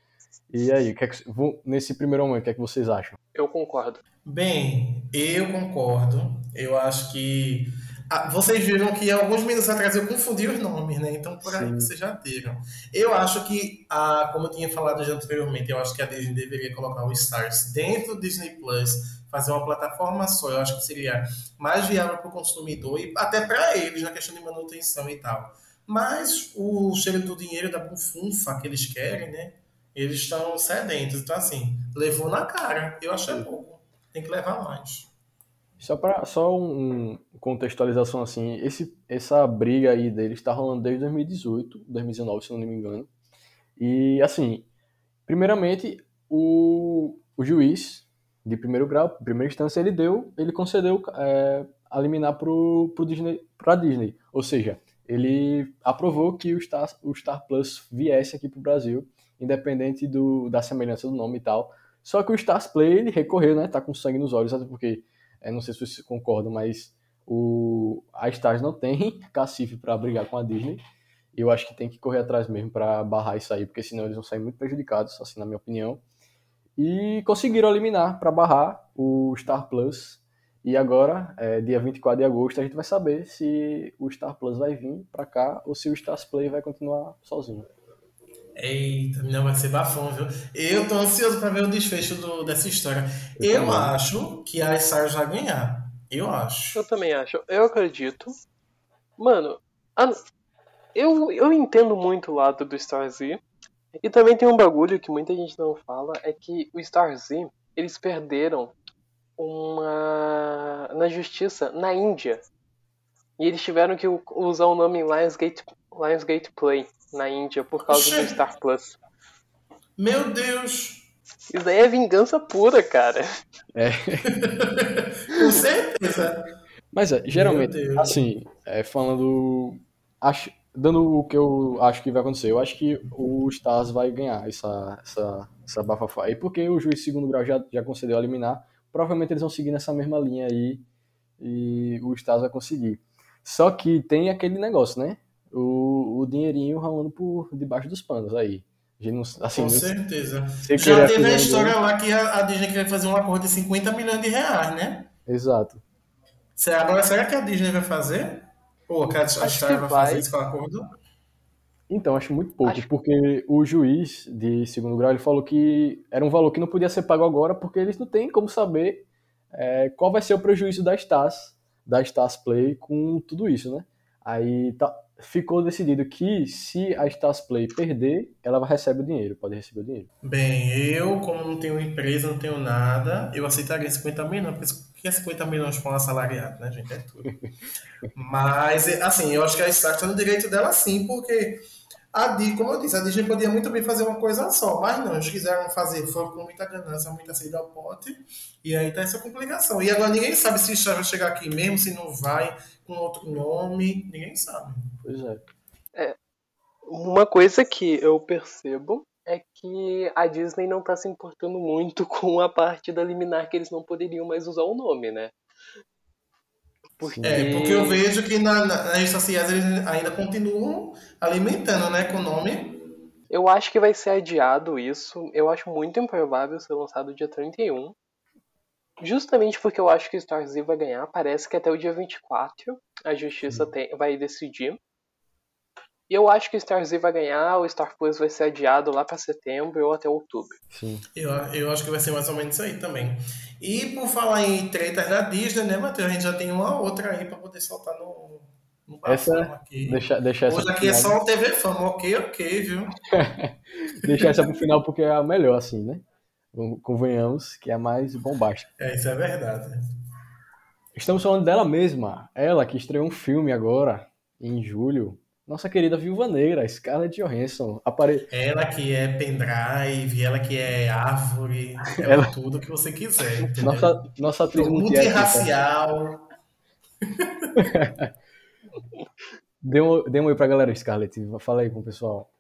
E aí, que é que, nesse primeiro momento, o que é que vocês acham? Eu concordo. Bem, eu concordo. Eu acho que. Ah, vocês viram que alguns minutos atrás eu confundi os nomes, né? Então por aí Sim. vocês já viram. Eu acho que, a, como eu tinha falado já anteriormente, eu acho que a Disney deveria colocar o Stars dentro do Disney Plus, fazer uma plataforma só. Eu acho que seria mais viável para o consumidor e até para eles na questão de manutenção e tal. Mas o cheiro do dinheiro da bufunfa que eles querem, né? Eles estão sedentos. Então, assim, levou na cara. Eu achei pouco. Tem que levar mais. Só para só um, contextualização assim, esse, essa briga aí deles está rolando desde 2018, 2019, se não me engano. E assim, primeiramente o, o juiz de primeiro grau, primeira instância, ele deu, ele concedeu é, a liminar pro, pro Disney, pra Disney. Ou seja, ele aprovou que o Star, o Star Plus viesse aqui pro Brasil, independente do, da semelhança do nome e tal. Só que o Stars Play, ele recorreu, né? Tá com sangue nos olhos, até porque, é, não sei se vocês concordam, mas o, a Stars não tem <laughs> cacife para brigar com a Disney. Eu acho que tem que correr atrás mesmo para barrar isso aí, porque senão eles vão sair muito prejudicados, assim, na minha opinião. E conseguiram eliminar para barrar o Star Plus. E agora, é, dia 24 de agosto, a gente vai saber se o Star Plus vai vir para cá ou se o Stars Play vai continuar sozinho. Eita, não vai ser bafão, viu? Eu tô ansioso para ver o desfecho do, dessa história. Eu Eu, acho que a Stars vai ganhar. Eu acho. Eu também acho. Eu acredito. Mano, a- eu, eu entendo muito o lado do Star Z. E também tem um bagulho que muita gente não fala, é que o Star Z, eles perderam uma na justiça na Índia. E eles tiveram que usar o nome Lionsgate, Lionsgate Play na Índia por causa do Oxê. Star Plus. Meu Deus! Isso daí é vingança pura, cara. <laughs> Com certeza. Mas é, geralmente, assim, é, falando. Acho, dando o que eu acho que vai acontecer, eu acho que o Stars vai ganhar essa, essa, essa bafafá. E porque o juiz de segundo grau já, já concedeu a liminar, provavelmente eles vão seguir nessa mesma linha aí e o Stars vai conseguir. Só que tem aquele negócio, né? O, o dinheirinho rolando por debaixo dos panos aí. Não, assim, Com certeza. Já teve a história lá que a, a Disney queria fazer um acordo de 50 milhões de reais, né? Exato. Será- Agora, será que a Disney vai fazer? Ou a, Star vai vai. fazer esse acordo? Então, acho muito pouco, Acho- porque o juiz de segundo grau ele falou que era um valor que não podia ser pago agora, porque eles não têm como saber é, qual vai ser o prejuízo da Stars, da Stars Play com tudo isso, né? Aí tá- ficou decidido que se a Stars Play perder, ela recebe o dinheiro, pode receber o dinheiro. Bem, eu, como não tenho empresa, não tenho nada, eu aceitaria 50 milhões, porque o que é 50 milhões para um assalariado, né, gente? É tudo. <laughs> Mas, assim, eu acho que a Star está no direito dela sim, porque a Disney, como eu disse, a Disney podia muito bem fazer uma coisa só, mas não, eles quiseram fazer, foram com muita ganância, muita sede ao pote, e aí tá essa complicação. E agora ninguém sabe se Star vai chegar aqui mesmo, se não vai, com outro nome, ninguém sabe. Pois é. Uma coisa que eu percebo é que a Disney não tá se importando muito <laughs> com a parte da liminar que eles não poderiam mais usar o nome, né? Porque... É, porque eu vejo que na, na, nas redes sociais eles ainda continuam alimentando, né, com o nome. Eu acho que vai ser adiado isso. Eu acho muito improvável ser lançado dia 31. Justamente porque eu acho que Star Z vai ganhar. Parece que até o dia 24 a justiça tem, vai decidir. E eu acho que Star Z vai ganhar, o Star Plus vai ser adiado lá pra setembro ou até outubro. Sim. Eu, eu acho que vai ser mais ou menos isso aí também. E por falar em tretas da Disney, né, Matheus? A gente já tem uma outra aí pra poder soltar no, no Essa- aqui. Deixa, deixa essa Hoje aqui é final. só o TV Fama, ok, ok, viu? <laughs> Deixa essa pro final porque é a melhor, assim, né? Convenhamos que é a mais bombástica. É, isso é verdade. Estamos falando dela mesma, ela que estreou um filme agora, em julho. Nossa querida Viúva Negra, Scarlett Johansson. Apare... Ela que é pendrive, ela que é árvore, <laughs> ela... Ela- tudo que você quiser, entendeu? Nossa, nossa atriz. Multirracial. <laughs> Dê um, dê um oi pra galera, Scarlett. Fala aí com o pessoal.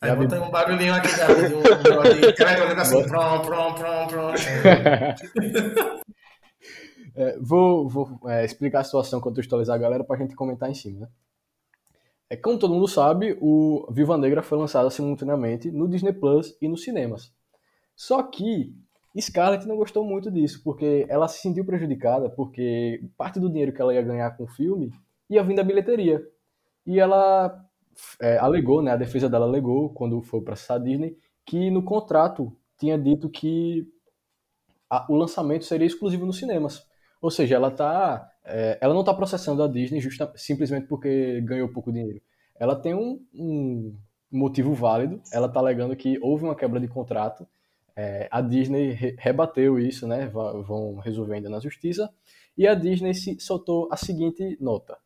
Aí Gabi- bota um barulhinho aqui, Gabi, um negócio aqui. Cara, assim, prom, prom, prom, prom. <laughs> É, vou vou é, explicar a situação, contextualizar a galera pra gente comentar em cima, né? É, como todo mundo sabe, o Viva Negra foi lançado simultaneamente no Disney Plus e nos cinemas. Só que Scarlett não gostou muito disso, porque ela se sentiu prejudicada, porque parte do dinheiro que ela ia ganhar com o filme ia vir da bilheteria. E ela é, alegou, né, a defesa dela alegou, quando foi processar a Disney, que no contrato tinha dito que a, o lançamento seria exclusivo nos cinemas. Ou seja, ela tá, é, ela não está processando a Disney justa, simplesmente porque ganhou pouco dinheiro. Ela tem um, um motivo válido, ela está alegando que houve uma quebra de contrato é, a Disney re rebateu isso, né? Vão resolver ainda na justiça. E a Disney soltou a seguinte nota: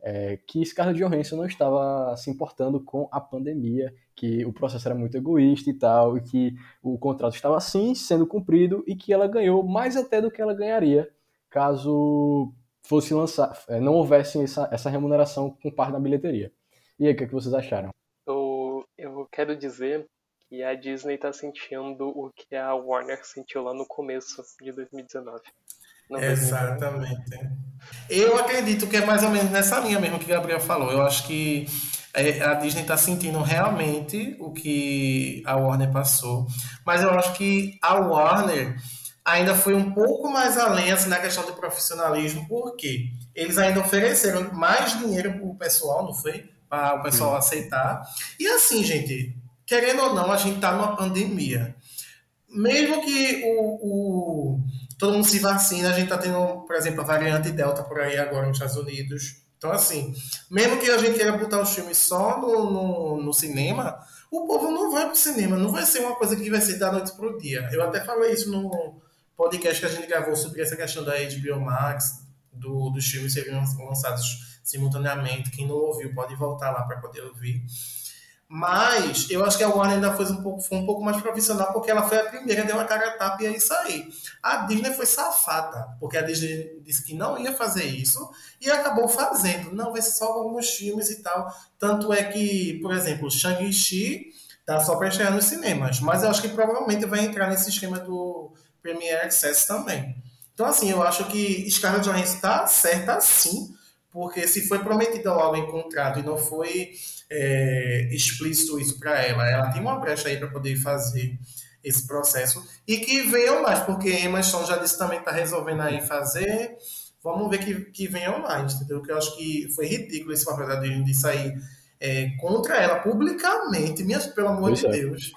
é, que Scarlett Johansson não estava se importando com a pandemia, que o processo era muito egoísta e tal, e que o contrato estava sim sendo cumprido e que ela ganhou mais até do que ela ganharia caso fosse lançar, é, não houvesse essa, essa remuneração com parte da bilheteria. E aí, o que, é que vocês acharam? Eu, eu quero dizer e a Disney tá sentindo o que a Warner sentiu lá no começo de 2019. Exatamente. Eu acredito que é mais ou menos nessa linha mesmo que o Gabriel falou. Eu acho que é, a Disney está sentindo realmente o que a Warner passou, mas eu acho que a Warner ainda foi um pouco mais além assim, na questão do profissionalismo, porque eles ainda ofereceram mais dinheiro para o pessoal, não foi? Para o pessoal aceitar. E assim, gente, querendo ou não, a gente está numa pandemia. Mesmo que o, o, todo mundo se vacina, a gente está tendo, por exemplo, a variante Delta por aí agora nos Estados Unidos. Então, assim, mesmo que a gente queira botar os filmes só no, no, no cinema, o povo não vai para o cinema, não vai ser uma coisa que vai ser da noite para o dia. Eu até falei isso no podcast que a gente gravou sobre essa questão da HBO Max, do, dos filmes serem lançados simultaneamente. Quem não ouviu pode voltar lá para poder ouvir. Mas eu acho que a Warner ainda foi um pouco, foi um pouco mais profissional, porque ela foi a primeira, deu uma cara a tapa e é isso aí. A Disney foi safada, porque a Disney disse que não ia fazer isso e acabou fazendo. Não, vai ser só alguns filmes e tal. Tanto é que, por exemplo, Shang-Chi tá só para estrear nos cinemas, mas eu acho que provavelmente vai entrar nesse esquema do Premiere Access também. Então, assim, eu acho que Scarlett Johansson está certa sim, porque se foi prometido algo em contrato e não foi é, explícito isso para ela. Ela tem uma brecha aí para poder fazer esse processo. E que venham mais, porque Emma Stone já disse também que está resolvendo aí fazer. Vamos ver que, que venham mais, entendeu? Que eu acho que foi ridículo esse papel da Disney de sair é, contra ela publicamente. Minha, pelo amor pois de é. Deus.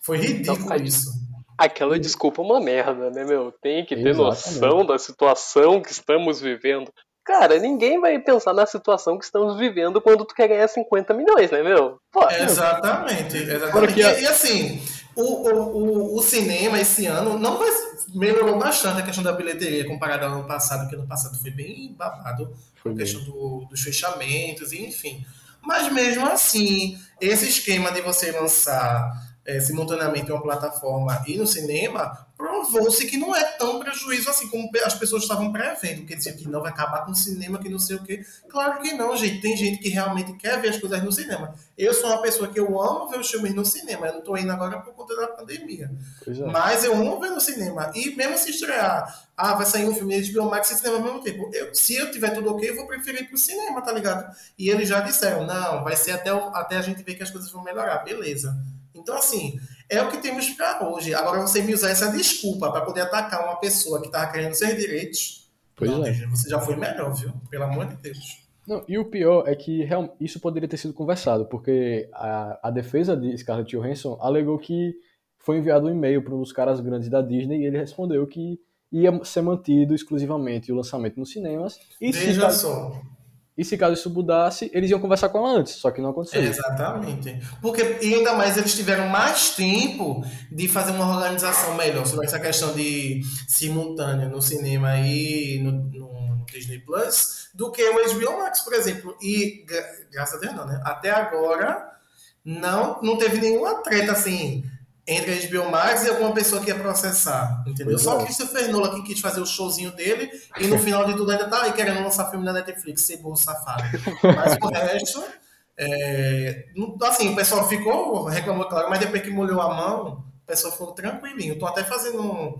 Foi ridículo então, isso. Aquela desculpa é uma merda, né, meu? Tem que ter Exatamente. noção da situação que estamos vivendo. Cara, ninguém vai pensar na situação que estamos vivendo quando tu quer ganhar 50 milhões, né, meu? Pô, exatamente, exatamente. E, e, assim, o, o, o, cinema esse ano não vai melhorou bastante a questão da bilheteria comparado ao ano passado, que ano passado foi bem babado, foi a questão do, dos fechamentos, enfim. Mas mesmo assim, esse esquema de você lançar é, simultaneamente em uma plataforma e no cinema, provou-se que não é tão prejuízo assim como as pessoas estavam prevendo, que dizia que não vai acabar com o cinema, que não sei o quê. Claro que não, gente. Tem gente que realmente quer ver as coisas no cinema. Eu sou uma pessoa que eu amo ver os filmes no cinema. Eu não estou indo agora por conta da pandemia. É. Mas eu amo ver no cinema. E mesmo se estrear, ah, vai sair um filme de Biomax e cinema ao mesmo tempo. Eu, se eu tiver tudo ok, eu vou preferir ir pro cinema, tá ligado? E eles já disseram, não, vai ser até, até a gente ver que as coisas vão melhorar. Beleza. Então, assim, é o que temos para hoje. Agora, você me usar essa desculpa para poder atacar uma pessoa que estava querendo seus direitos, pois não, é. você já foi melhor, viu? Pelo amor de Deus. Não, e o pior é que isso poderia ter sido conversado, porque a, a defesa de Scarlett Johansson alegou que foi enviado um e-mail para um dos caras grandes da Disney e ele respondeu que ia ser mantido exclusivamente o lançamento nos cinemas. E Veja só. E se caso isso mudasse, eles iam conversar com ela antes, só que não aconteceu. Exatamente. Porque e ainda mais eles tiveram mais tempo de fazer uma organização melhor sobre essa questão de simultâneo no cinema e no, no Disney Plus do que o HBO Max, por exemplo. E graças a Deus não, né? Até agora não, não teve nenhuma treta assim entre a HBO Max e alguma pessoa que ia processar, entendeu? Pois Só é. Christopher Nolan que quis fazer o showzinho dele e no final de tudo ainda tá aí querendo lançar filme na Netflix, ser burro safado. Mas o resto, é... assim, o pessoal ficou, reclamou, claro, mas depois que molhou a mão, o pessoal ficou tranquilinho. Tô até fazendo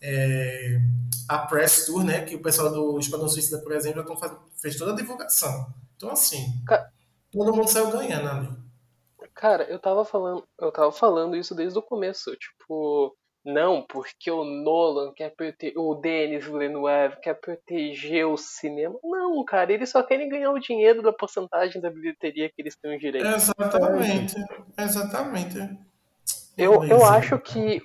é, a press tour, né? Que o pessoal do Esquadrão Suicida, por exemplo, já tão faz... fez toda a divulgação. Então, assim, Ca- todo mundo saiu ganhando ali. Cara, eu tava falando, eu tava falando isso desde o começo, tipo, não, porque o Nolan quer proteger, o Denis Villeneuve quer proteger o cinema. Não, cara, eles só querem ganhar o dinheiro da porcentagem da bilheteria que eles têm direito. Exatamente. Exatamente. Eu, eu acho que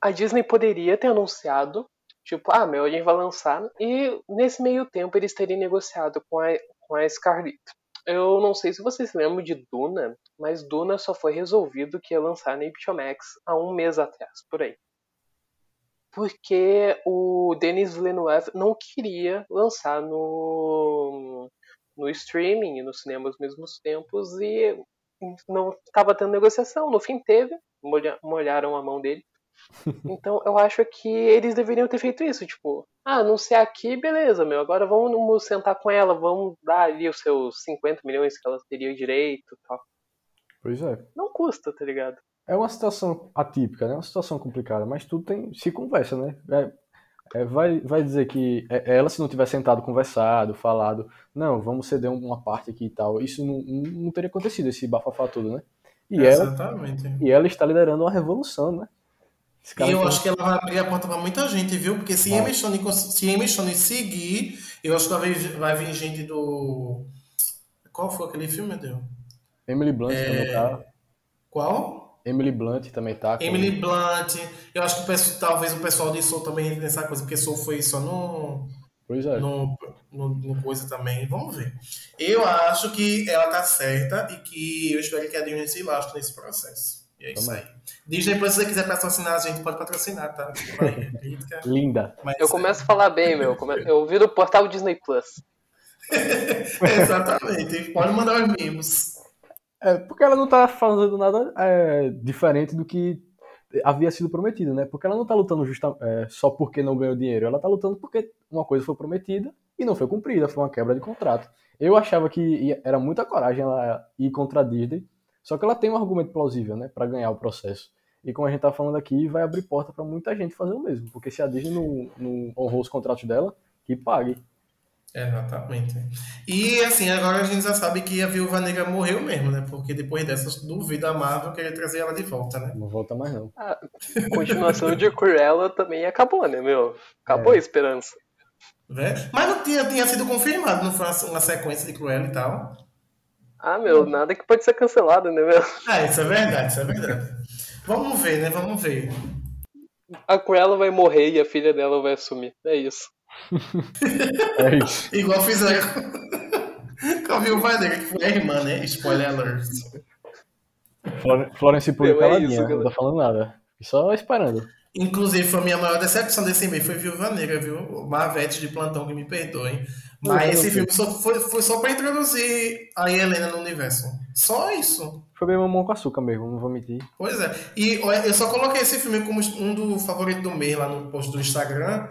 a Disney poderia ter anunciado, tipo, ah, meu, a gente vai lançar, e nesse meio tempo eles terem negociado com a, com a Scarlett. Eu não sei se vocês lembram de Duna, mas Duna só foi resolvido que ia lançar na HBO Max há um mês atrás, por aí. Porque o Denis Villeneuve não queria lançar no, no streaming e no cinema aos mesmos tempos e não estava tendo negociação. No fim teve, molha- molharam a mão dele. <laughs> Então eu acho que eles deveriam ter feito isso, tipo, ah, anunciar aqui, beleza, meu, agora vamos sentar com ela, vamos dar ali os seus 50 milhões que ela teria direito e tal. Pois é. Não custa, tá ligado? É uma situação atípica, né? Uma situação complicada, mas tudo tem se conversa, né? É, é, vai, vai dizer que é, ela, se não tivesse sentado, conversado, falado, não, vamos ceder uma parte aqui e tal, isso não, não, não teria acontecido, esse bafafá todo, né? E ela, Exatamente. e ela está liderando uma revolução, né? E eu tem- acho que ela vai abrir a porta pra muita gente, viu? Porque se cons- se Emma Stone seguir, eu acho que vai vai vir gente do. Qual foi aquele filme, meu Deus? Emily Blunt É, também tá. Qual? Emily Blunt também tá. Emily Blunt. Eu acho que o pessoal- talvez o pessoal de Soul também entre nessa coisa, porque Soul foi só no, Pois é. no, no, no coisa também. Vamos ver. Eu acho que ela tá certa e que eu espero que a Disney se lastre nesse processo. É isso aí. Disney, se você quiser patrocinar a gente, pode patrocinar, tá? Linda. mas Eu começo a falar bem, meu. Eu vi do portal Disney Plus. <laughs> Exatamente. Pode mandar os mimos. É, porque ela não tá fazendo nada é, diferente do que havia sido prometido, né? Porque ela não tá lutando justa, é, só porque não ganhou dinheiro, ela tá lutando porque uma coisa foi prometida e não foi cumprida, foi uma quebra de contrato. Eu achava que ia- era muita coragem ela ir contra a Disney, só que ela tem um argumento plausível, né, Pra ganhar o processo. E como a gente tá falando aqui, vai abrir porta pra muita gente fazer o mesmo, porque se a Disney não, não honrou os contratos dela, que pague. Exatamente. E assim, agora a gente já sabe que a Viúva Negra morreu mesmo, né? Porque depois dessas, duvido a Marvel querer trazer ela de volta, né? Não volta mais não. A continuação de Cruella também acabou, né, meu? Acabou a esperança. Né? Mas não tinha, tinha sido confirmado, não foi uma sequência de Cruella e tal. Ah, meu, nada que pode ser cancelado, né, meu? Ah, isso é verdade, isso é verdade. Vamos ver, né? Vamos ver. A Cruella vai morrer e a filha dela vai assumir. É isso. <laughs> É isso. Igual fizeram com a Viúva Negra, que foi a irmã, né? Spoiler alert. Flor- Florence Pugh é caladinha, isso, não tá falando nada. Só esperando. Inclusive, foi a minha maior decepção desse mês, foi Viúva Negra, viu? O Marvete de plantão que me perdoem. Mas não esse filme só foi, foi só pra introduzir a Helena no universo. Só isso. Foi bem mamão com açúcar mesmo, não vou mentir. Pois é. E eu só coloquei esse filme como um do favorito do mês lá no post do Instagram,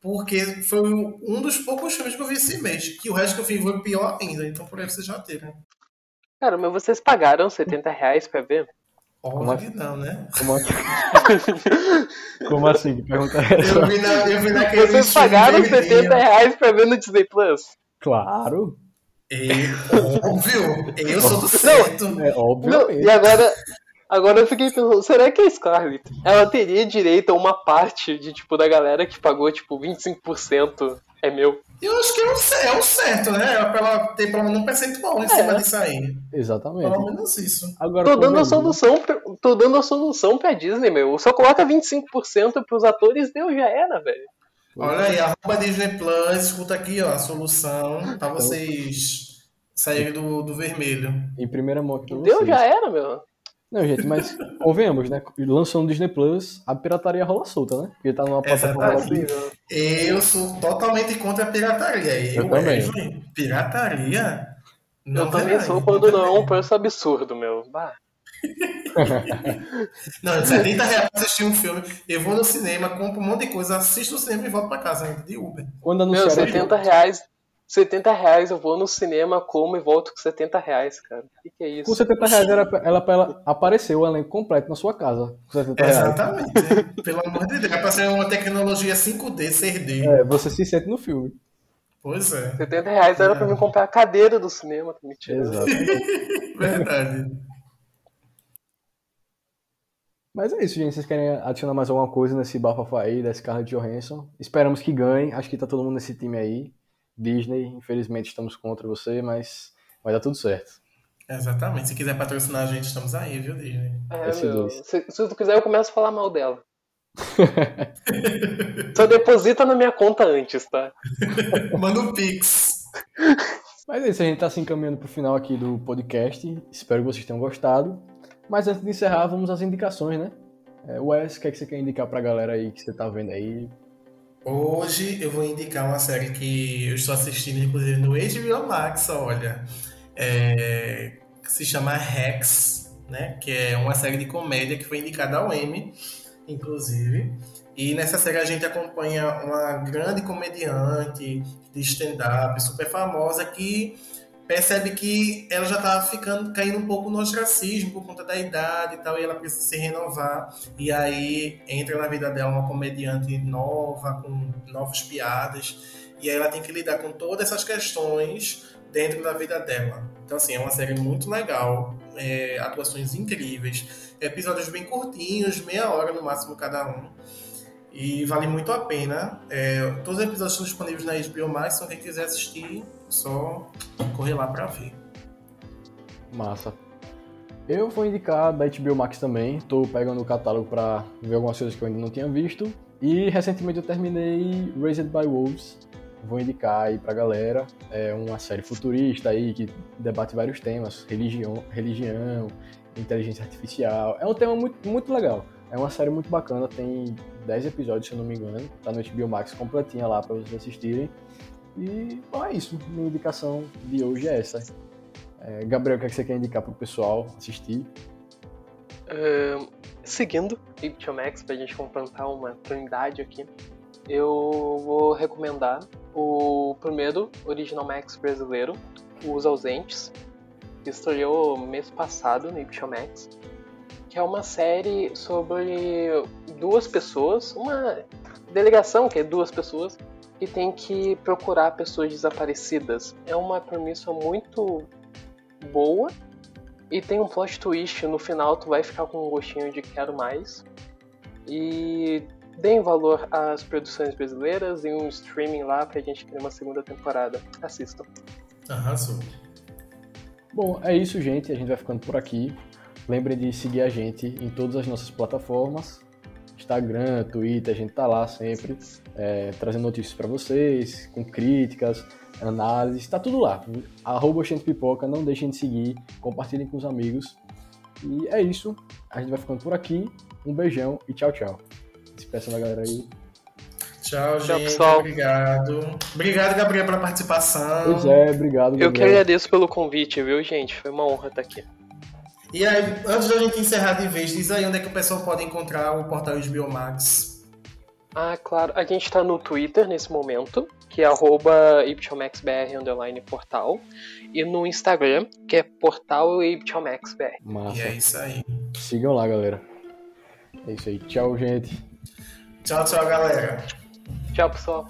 porque foi um dos poucos filmes que eu vi esse mês. Que o resto que eu vi foi pior ainda. Então por aí vocês já terem. Cara, mas vocês pagaram 70 reais pra ver? Óbvio assim? que não, né? Como assim? <laughs> Como assim? Pergunta é essa? Eu vi, na, eu vi naquele Vocês pagaram streaming 70 reais pra ver no Disney Plus? Claro. E, óbvio, eu sou do certo. É Não, obviamente. e agora, agora eu fiquei pensando, será que a Scarlett, ela teria direito a uma parte de, tipo, da galera que pagou, tipo, 25% é meu? Eu acho que é o, é o certo, né? É pra ela ter pelo menos um percentual em cima disso aí. Exatamente. Pelo menos isso. Agora, Tô dando a convenhamos, solução, pra, tô dando a solução pra Disney, meu. Só coloca 25% pros atores, deu, já era, velho. Olha aí, arroba Disney Plus, escuta aqui, ó, a solução pra vocês saírem do, do vermelho. Em primeira mão aqui pra Deu, vocês. já era, meu. Não, gente, mas <laughs> convenhamos, né? Lançou no Disney Plus, a pirataria rola solta, né? Porque tá numa plataforma aqui. Eu sou totalmente contra a pirataria. Eu, Eu também. Pirataria? Eu Não também vai, sou não quando não é um preço absurdo, meu. Bah. <laughs> Não, 70 reais pra assistir um filme. Eu vou no cinema, compro um monte de coisa, assisto no cinema e volto pra casa ainda, de Uber. Quando Meu, anunciaram, 70 reais. 70 reais eu vou no cinema, como e volto com 70 reais, cara. O que, que é isso? Com 70 reais era, pra- ela, ela apareceu o elenco completo na sua casa. Com 70 reais. Exatamente. <laughs> Pelo amor de Deus. É pra ser uma tecnologia 5D, 6D. É, você se sente no filme. Pois é. 70 reais era pra mim comprar a cadeira do cinema, mentindo. Exato. <laughs> Verdade. Mas é isso, gente. Vocês querem adicionar mais alguma coisa nesse bafafá aí da Scarlett Johansson? Esperamos que ganhe. Acho que tá todo mundo nesse time aí. Disney, infelizmente estamos contra você, mas vai dar tudo certo. Exatamente. Se quiser patrocinar a gente, estamos aí, viu, Disney? É, S2. meu, se, se tu quiser, eu começo a falar mal dela. <laughs> Só deposita na minha conta antes, tá? <laughs> Manda um pix. Mas é isso, a gente tá se encaminhando pro final aqui do podcast. Espero que vocês tenham gostado. Mas antes de encerrar, vamos às indicações, né? É, Wes, o que, é que você quer indicar pra galera aí que você tá vendo aí? Hoje eu vou indicar uma série que eu estou assistindo, inclusive, no HBO Max, olha. É, que se chama Rex, né? Que é uma série de comédia que foi indicada ao Emmy, inclusive. E nessa série a gente acompanha uma grande comediante de stand-up, super famosa, que percebe que ela já tá ficando, caindo um pouco no ostracismo por conta da idade e tal, e ela precisa se renovar. E aí entra na vida dela uma comediante nova, com novas piadas, e aí ela tem que lidar com todas essas questões dentro da vida dela. Então, assim, é uma série muito legal, é, atuações incríveis, episódios bem curtinhos, meia hora no máximo cada um. E vale muito a pena. É, todos os episódios estão disponíveis na HBO Max, então quem quiser assistir, só correr lá pra ver. Massa. Eu vou indicar da HBO Max também. Tô pegando o catálogo pra ver algumas coisas que eu ainda não tinha visto. E recentemente eu terminei Raised by Wolves. Vou indicar aí pra galera. É uma série futurista aí que debate vários temas: religião, religião inteligência artificial. É um tema muito, muito legal. É uma série muito bacana, tem 10 episódios, se eu não me engano. Tá no HBO Max completinha lá pra vocês assistirem. E bom, é isso. Minha indicação de hoje é essa. É, Gabriel, o que, é que você quer indicar pro pessoal assistir? Ahn, seguindo HBO Max, pra gente completar uma trindade aqui, eu vou recomendar o primeiro Original Max brasileiro, Os Ausentes, que estreou mês passado no HBO Max, que é uma série sobre duas pessoas, uma delegação que é duas pessoas, que tem que procurar pessoas desaparecidas. É uma premissa muito boa e tem um plot twist no final, tu vai ficar com um gostinho de quero mais. E deem valor às produções brasileiras e um streaming lá pra gente ter uma segunda temporada. Assistam. Arrasou. Bom, é isso, gente. A gente vai ficando por aqui. Lembrem de seguir a gente em todas as nossas plataformas. Instagram, Twitter, a gente tá lá sempre, é, trazendo notícias para vocês, com críticas, análises, tá tudo lá. Arroba Oxente Pipoca, não deixem de seguir, compartilhem com os amigos. E é isso, a gente vai ficando por aqui. Um beijão e tchau, tchau. Se peça da galera aí. Tchau, Tchau, gente. pessoal. Obrigado. Obrigado, Gabriel, pela participação. Pois é, obrigado, Eu que Gabriel. agradeço pelo convite, viu, gente? Foi uma honra estar aqui. E aí, antes da gente encerrar de vez, diz aí onde é que o pessoal pode encontrar o portal HBO Max. Ah, claro. A gente tá no Twitter nesse momento, que é arroba portal. E no Instagram, que é portal YPCHOMAXBR. E Massa. é isso aí. Sigam lá, galera. É isso aí. Tchau, gente. Tchau, tchau, galera. Tchau, pessoal.